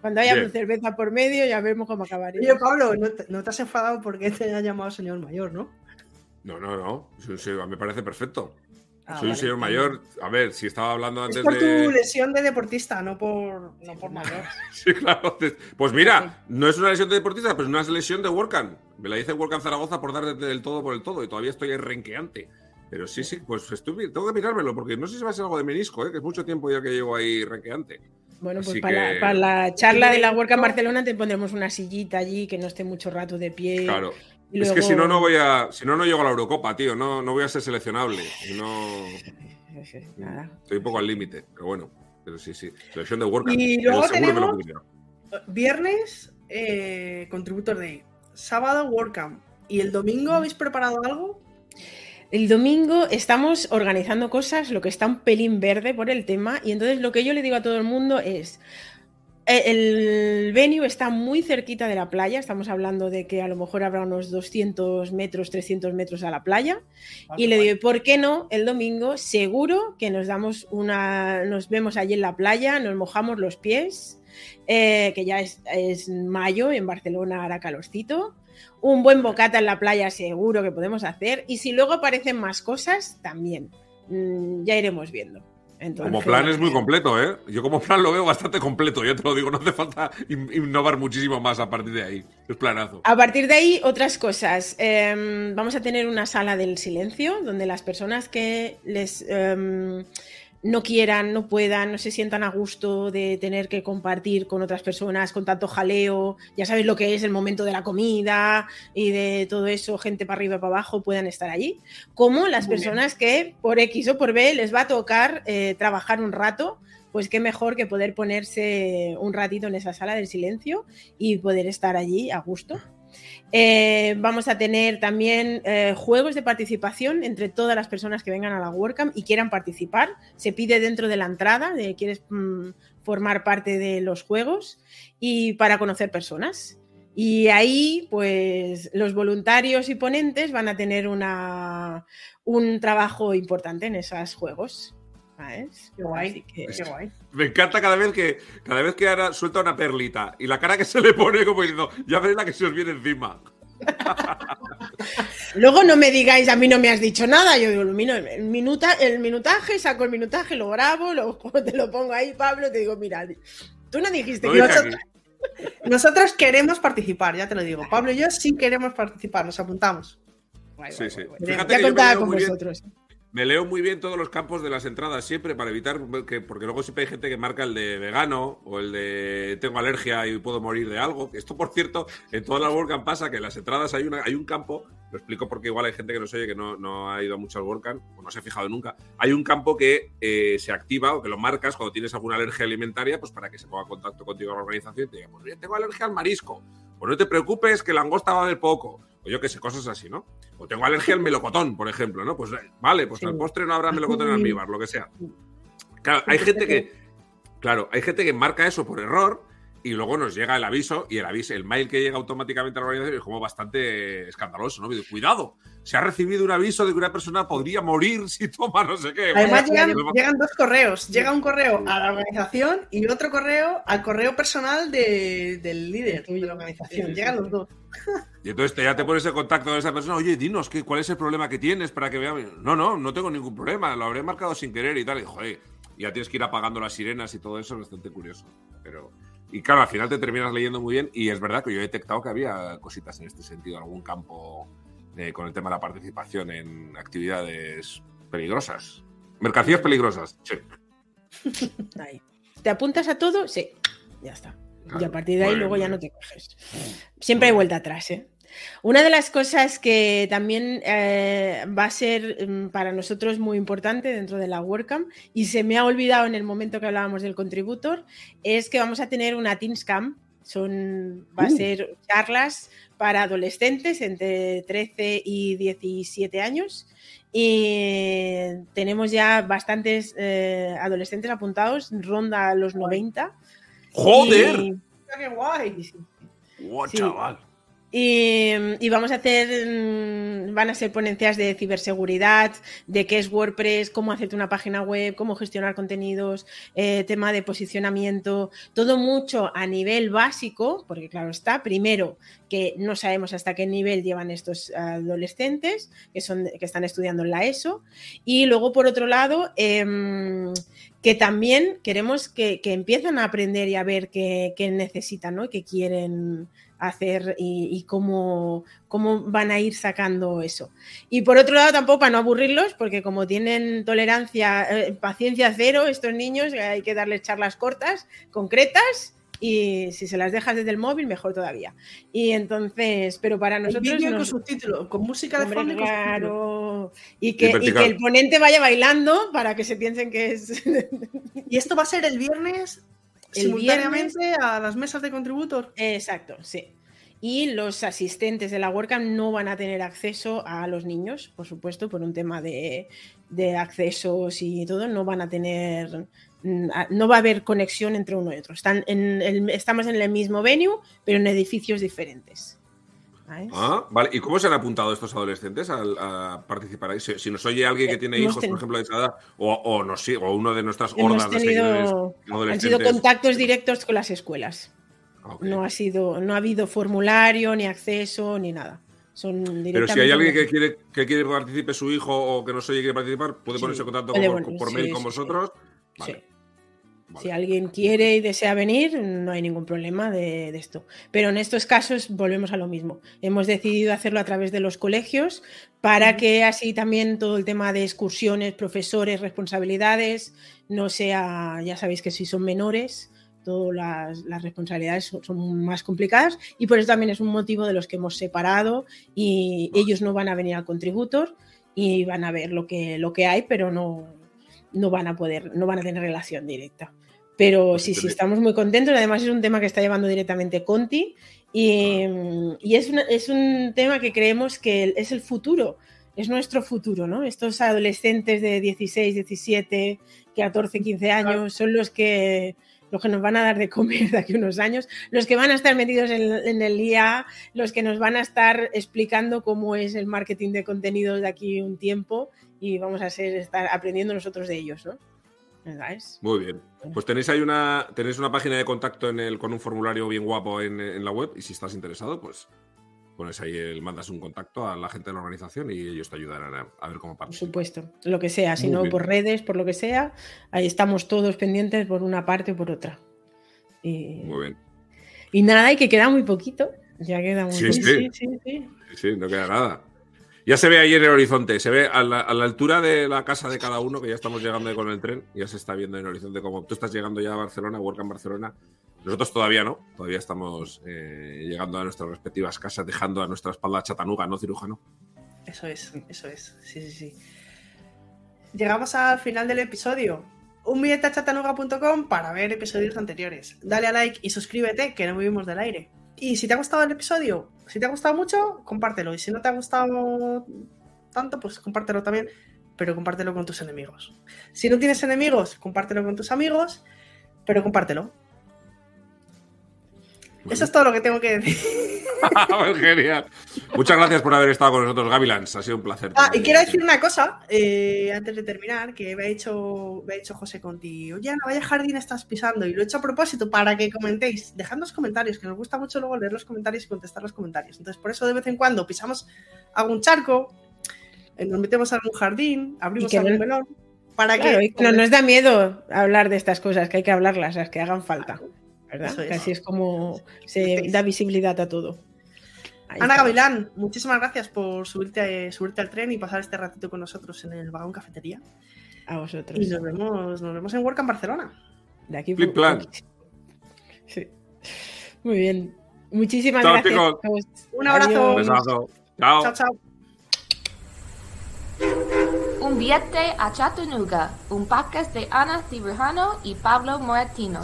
Cuando haya una cerveza por medio, ya vemos cómo acabar. Oye, Pablo, ¿no te, has enfadado porque te haya llamado señor mayor, no? No, no, no. me parece perfecto. Ah, Soy un señor mayor. A ver, si estaba hablando antes es por tu lesión de deportista, no por, no por mayor. [laughs] sí, claro. Pues mira, no es una lesión de deportista, pero es una lesión de Workan. Me la hice Workan Zaragoza por dar del todo por el todo y todavía estoy renqueante. Pero sí, sí, pues estuve, tengo que mirármelo porque no sé si va a ser algo de menisco, ¿eh? que es mucho tiempo ya que llevo ahí renqueante. Bueno, pues para, la, charla de la Work en Barcelona te pondremos una sillita allí que no esté mucho rato de pie. Claro. Es que si no, no voy a. Si no, no llego a la Eurocopa, tío. No, no voy a ser seleccionable. no. [laughs] Estoy un poco al límite, pero bueno. Pero sí, sí. Selección de Work. Y luego tenemos viernes, eh, Contributor Day. Sábado, WordCamp. ¿Y el domingo habéis preparado algo? El domingo estamos organizando cosas, lo que está un pelín verde por el tema, y entonces lo que yo le digo a todo el mundo es, el venue está muy cerquita de la playa, estamos hablando de que a lo mejor habrá unos 200 metros, 300 metros a la playa, ah, y le digo, ¿por qué no? El domingo seguro que nos damos una, nos vemos allí en la playa, nos mojamos los pies, eh, que ya es, es mayo, en Barcelona hará calorcito, un buen bocata en la playa seguro que podemos hacer. Y si luego aparecen más cosas, también. Mm, ya iremos viendo. Como plan es muy completo, ¿eh? Yo como plan lo veo bastante completo, ya te lo digo, no hace falta innovar muchísimo más a partir de ahí. Es planazo. A partir de ahí, otras cosas. Em, vamos a tener una sala del silencio, donde las personas que les... Em, no quieran, no puedan, no se sientan a gusto de tener que compartir con otras personas, con tanto jaleo, ya sabes lo que es el momento de la comida y de todo eso, gente para arriba y para abajo, puedan estar allí, como las personas que por X o por B les va a tocar eh, trabajar un rato, pues qué mejor que poder ponerse un ratito en esa sala del silencio y poder estar allí a gusto. Eh, vamos a tener también eh, juegos de participación entre todas las personas que vengan a la WordCamp y quieran participar. Se pide dentro de la entrada de quieres mm, formar parte de los juegos y para conocer personas. Y ahí, pues, los voluntarios y ponentes van a tener una, un trabajo importante en esos juegos. Qué guay, qué guay. Me encanta cada vez que cada vez que ahora suelta una perlita y la cara que se le pone como diciendo, ya veréis la que se os viene encima. [laughs] Luego no me digáis, a mí no me has dicho nada. Yo digo, el, minuta, el minutaje, saco el minutaje, lo grabo, lo, [laughs] te lo pongo ahí, Pablo, te digo, mira, tú no dijiste que nosotros, nosotros, queremos participar, ya te lo digo. Pablo y yo sí queremos participar, nos apuntamos. sí, sí. Fíjate ya contaba con vosotros. Me leo muy bien todos los campos de las entradas siempre para evitar que, porque luego siempre hay gente que marca el de vegano o el de tengo alergia y puedo morir de algo. Esto, por cierto, en todas las WordCamp pasa que en las entradas hay, una, hay un campo, lo explico porque igual hay gente que no se oye que no, no ha ido mucho al WordCamp o no se ha fijado nunca. Hay un campo que eh, se activa o que lo marcas cuando tienes alguna alergia alimentaria, pues para que se ponga en contacto contigo la organización y te diga, pues tengo alergia al marisco. Pues no te preocupes que la angosta va a haber poco o yo qué sé, cosas así, ¿no? O tengo alergia al melocotón, por ejemplo, ¿no? Pues eh, vale, pues al postre no habrá melocotón en almíbar, lo que sea. Claro, hay gente que, claro, hay gente que marca eso por error y luego nos llega el aviso y el aviso, el mail que llega automáticamente a la organización es como bastante escandaloso, ¿no? Cuidado, se ha recibido un aviso de que una persona podría morir [laughs] si toma no sé qué. Además llegan, dos correos, llega un correo a la organización y otro correo al correo personal del líder de la organización, llegan los dos. Y entonces ya te pones en contacto con esa persona, oye, dinos, ¿qué, ¿cuál es el problema que tienes para que veamos? No, no, no tengo ningún problema, lo habré marcado sin querer y tal. Y joder, ya tienes que ir apagando las sirenas y todo eso, es bastante curioso. Pero y claro, al final te terminas leyendo muy bien y es verdad que yo he detectado que había cositas en este sentido, algún campo eh, con el tema de la participación en actividades peligrosas. Mercancías peligrosas, sí. [laughs] ¿Te apuntas a todo? Sí, ya está. y a partir de ahí luego ya no te coges. Siempre hay vuelta atrás, ¿eh? Una de las cosas que también eh, va a ser mm, para nosotros muy importante dentro de la WordCamp y se me ha olvidado en el momento que hablábamos del contributor es que vamos a tener una Teams Camp. Son, va a uh. ser charlas para adolescentes entre 13 y 17 años y tenemos ya bastantes eh, adolescentes apuntados, ronda los 90. ¡Joder! ¡Qué guay! chaval! Y, vamos a hacer, mm, van a ser ponencias de ciberseguridad, de qué es WordPress, cómo hacerte una página web, cómo gestionar contenidos, eh, tema de posicionamiento, todo mucho a nivel básico, porque claro está, primero que no sabemos hasta qué nivel llevan estos adolescentes que, son, que están estudiando en la ESO, y luego por otro lado, em, que también queremos que, que, empiecen a aprender y a ver qué, qué necesitan, ¿no? qué quieren hacer y, cómo, cómo, van a ir sacando eso. Y por otro lado, tampoco para no aburrirlos, porque como tienen tolerancia, eh, paciencia cero, estos niños, hay que darles charlas cortas, concretas. Y si se las dejas desde el móvil, mejor todavía. Y entonces, pero para nosotros. con subtítulo, con música de fondo. Claro. Y que, y que el ponente vaya bailando para que se piensen que es. [laughs] y esto va a ser el viernes simultáneamente a las mesas de contributor. Exacto, sí. Y los asistentes de la WordCamp no van a tener acceso a los niños, por supuesto, por un tema de, accesos y todo, no van a tener, mm, no va a haber conexión entre uno y otro. Están en estamos en el mismo venue, pero en edificios diferentes. Ah, vale. ¿Y cómo se han apuntado estos adolescentes a, participar? Si, si, nos oye alguien que tiene hijos, por ejemplo, de esa edad, o, o, nos, o uno de nuestras hordas de seguidores Han sido contactos directos con las escuelas. No ha sido, no ha habido formulario, ni acceso, ni nada. Son Pero si hay alguien que quiere que quiere participe su hijo o que no se oye quiere participar, puede ponerse en contacto por, mail con vosotros Si alguien quiere y desea venir, no hay ningún problema de, esto. Pero en estos casos volvemos a lo mismo. Hemos decidido hacerlo a través de los colegios para que así también todo el tema de excursiones, profesores, responsabilidades, no sea, ya sabéis que si son menores, todas las, responsabilidades son, más complicadas y por eso también es un motivo de los que hemos separado y ellos no van a venir al contributor y van a ver lo que, lo que hay, pero no, no van a poder, no van a tener relación directa. Pero sí, sí, estamos muy contentos. Además, es un tema que está llevando directamente Conti y, es, es, un tema que creemos que es el futuro, es nuestro futuro, ¿no? Estos adolescentes de 16, 17, 14, 15 años son los que, los que nos van a dar de comer de aquí a unos años, los que van a estar metidos en, el IA, los que nos van a estar explicando cómo es el marketing de contenidos de aquí un tiempo y vamos a ser, estar aprendiendo nosotros de ellos, ¿no? Muy bien. Pues tenéis ahí una, tenéis una página de contacto en el, con un formulario bien guapo en, la web y si estás interesado, pues pones ahí, el, mandas un contacto a la gente de la organización y ellos te ayudarán a, ver cómo Por supuesto, lo que sea, si no por redes, por lo que sea, ahí estamos todos pendientes por una parte o por otra. Y, muy bien. Y nada, y que queda muy poquito. Ya queda muy sí, Sí, sí, sí. Sí, no queda nada. Ya se ve ahí en el horizonte, se ve a la, altura de la casa de cada uno, que ya estamos llegando con el tren, ya se está viendo en el horizonte como tú estás llegando ya a Barcelona, Work en Barcelona. Nosotros todavía no, todavía estamos eh, llegando a nuestras respectivas casas, dejando a nuestra espalda chatanuga, ¿no, cirujano? Eso es, eso es, sí, sí, sí. Llegamos al final del episodio. Un billete a chatanuga.com para ver episodios anteriores. Dale a like y suscríbete, que no vivimos del aire. Y si te ha gustado el episodio, si te ha gustado mucho, compártelo. Y si no te ha gustado tanto, pues compártelo también, pero compártelo con tus enemigos. Si no tienes enemigos, compártelo con tus amigos, pero compártelo. Eso es todo lo que tengo que decir. [laughs] Genial. Muchas gracias por haber estado con nosotros, Gavilans. Ha sido un placer. Ah, y quiero decir una cosa, eh, antes de terminar, que me ha dicho, me ha dicho José Conti, oye, no vaya jardín estás pisando. Y lo he hecho a propósito para que comentéis. Dejad los comentarios, que nos gusta mucho luego leer los comentarios y contestar los comentarios. Entonces, por eso de vez en cuando pisamos algún charco, eh, nos metemos a algún jardín, abrimos algún melón. Para que, no nos da miedo hablar de estas cosas, que hay que hablarlas, las que hagan falta. Así es como se da visibilidad a todo. Ana Gavilán, muchísimas gracias por subirte, subirte al tren y pasar este ratito con nosotros en el vagón cafetería. A vosotros. Y nos vemos, nos vemos en Work en Barcelona. De aquí plan. [laughs] Sí. Muy bien. Muchísimas gracias. Un abrazo. Chao. Chao, chao. Un viaje a Chattanooga, un podcast de Ana Cibrujano y Pablo Moratino.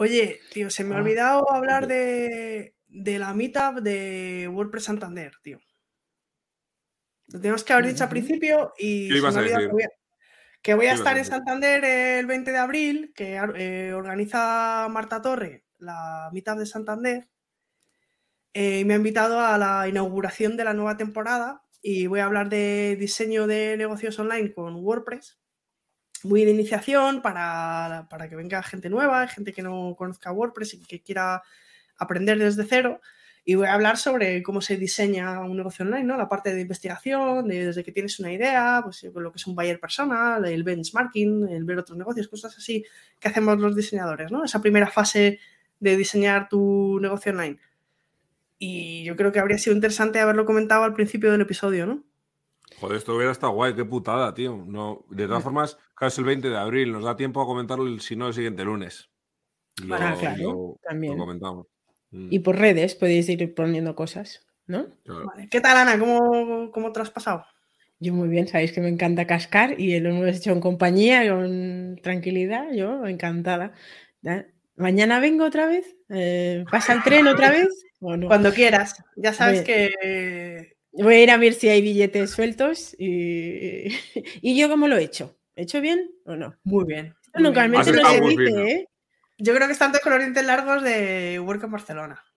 Oye, tío, se me ha ah, olvidado hablar de, de la meetup de WordPress Santander, tío. Lo tenemos que haber dicho al principio y se me a a, que voy a estar en Santander el 20 de abril, que eh, organiza Marta Torre la meetup de Santander. Eh, me ha invitado a la inauguración de la nueva temporada y voy a hablar de diseño de negocios online con WordPress. Muy de iniciación para, para que venga gente nueva, gente que no conozca WordPress y que quiera aprender desde cero. Y voy a hablar sobre cómo se diseña un negocio online, ¿no? La parte de investigación, desde que tienes una idea, pues lo que es un buyer personal, el benchmarking, el ver otros negocios, cosas así que hacemos los diseñadores, ¿no? Esa primera fase de diseñar tu negocio online. Y yo creo que habría sido interesante haberlo comentado al principio del episodio, ¿no? Joder, esto hubiera estado guay, qué putada, tío. No, de todas formas, casi el 20 de abril, nos da tiempo a comentarlo, si no, el siguiente lunes. ah, claro, también. Lo comentamos. Mm. Y por redes podéis ir poniendo cosas, ¿no? ¿Qué tal, Ana? ¿Cómo, ¿Cómo te has pasado? Yo muy bien, sabéis que me encanta cascar y lo hemos hecho en compañía, con tranquilidad, yo encantada. ¿Mañana vengo otra vez? Eh, ¿Pasa el tren otra vez? [laughs] Cuando quieras. Ya sabes que... Voy a ir a ver si hay billetes sueltos y, [laughs] y yo cómo lo he hecho. ¿He hecho bien o no? Muy bien. Nunca no se dice, ¿eh? Yo creo que están los dientes largos de Work en Barcelona.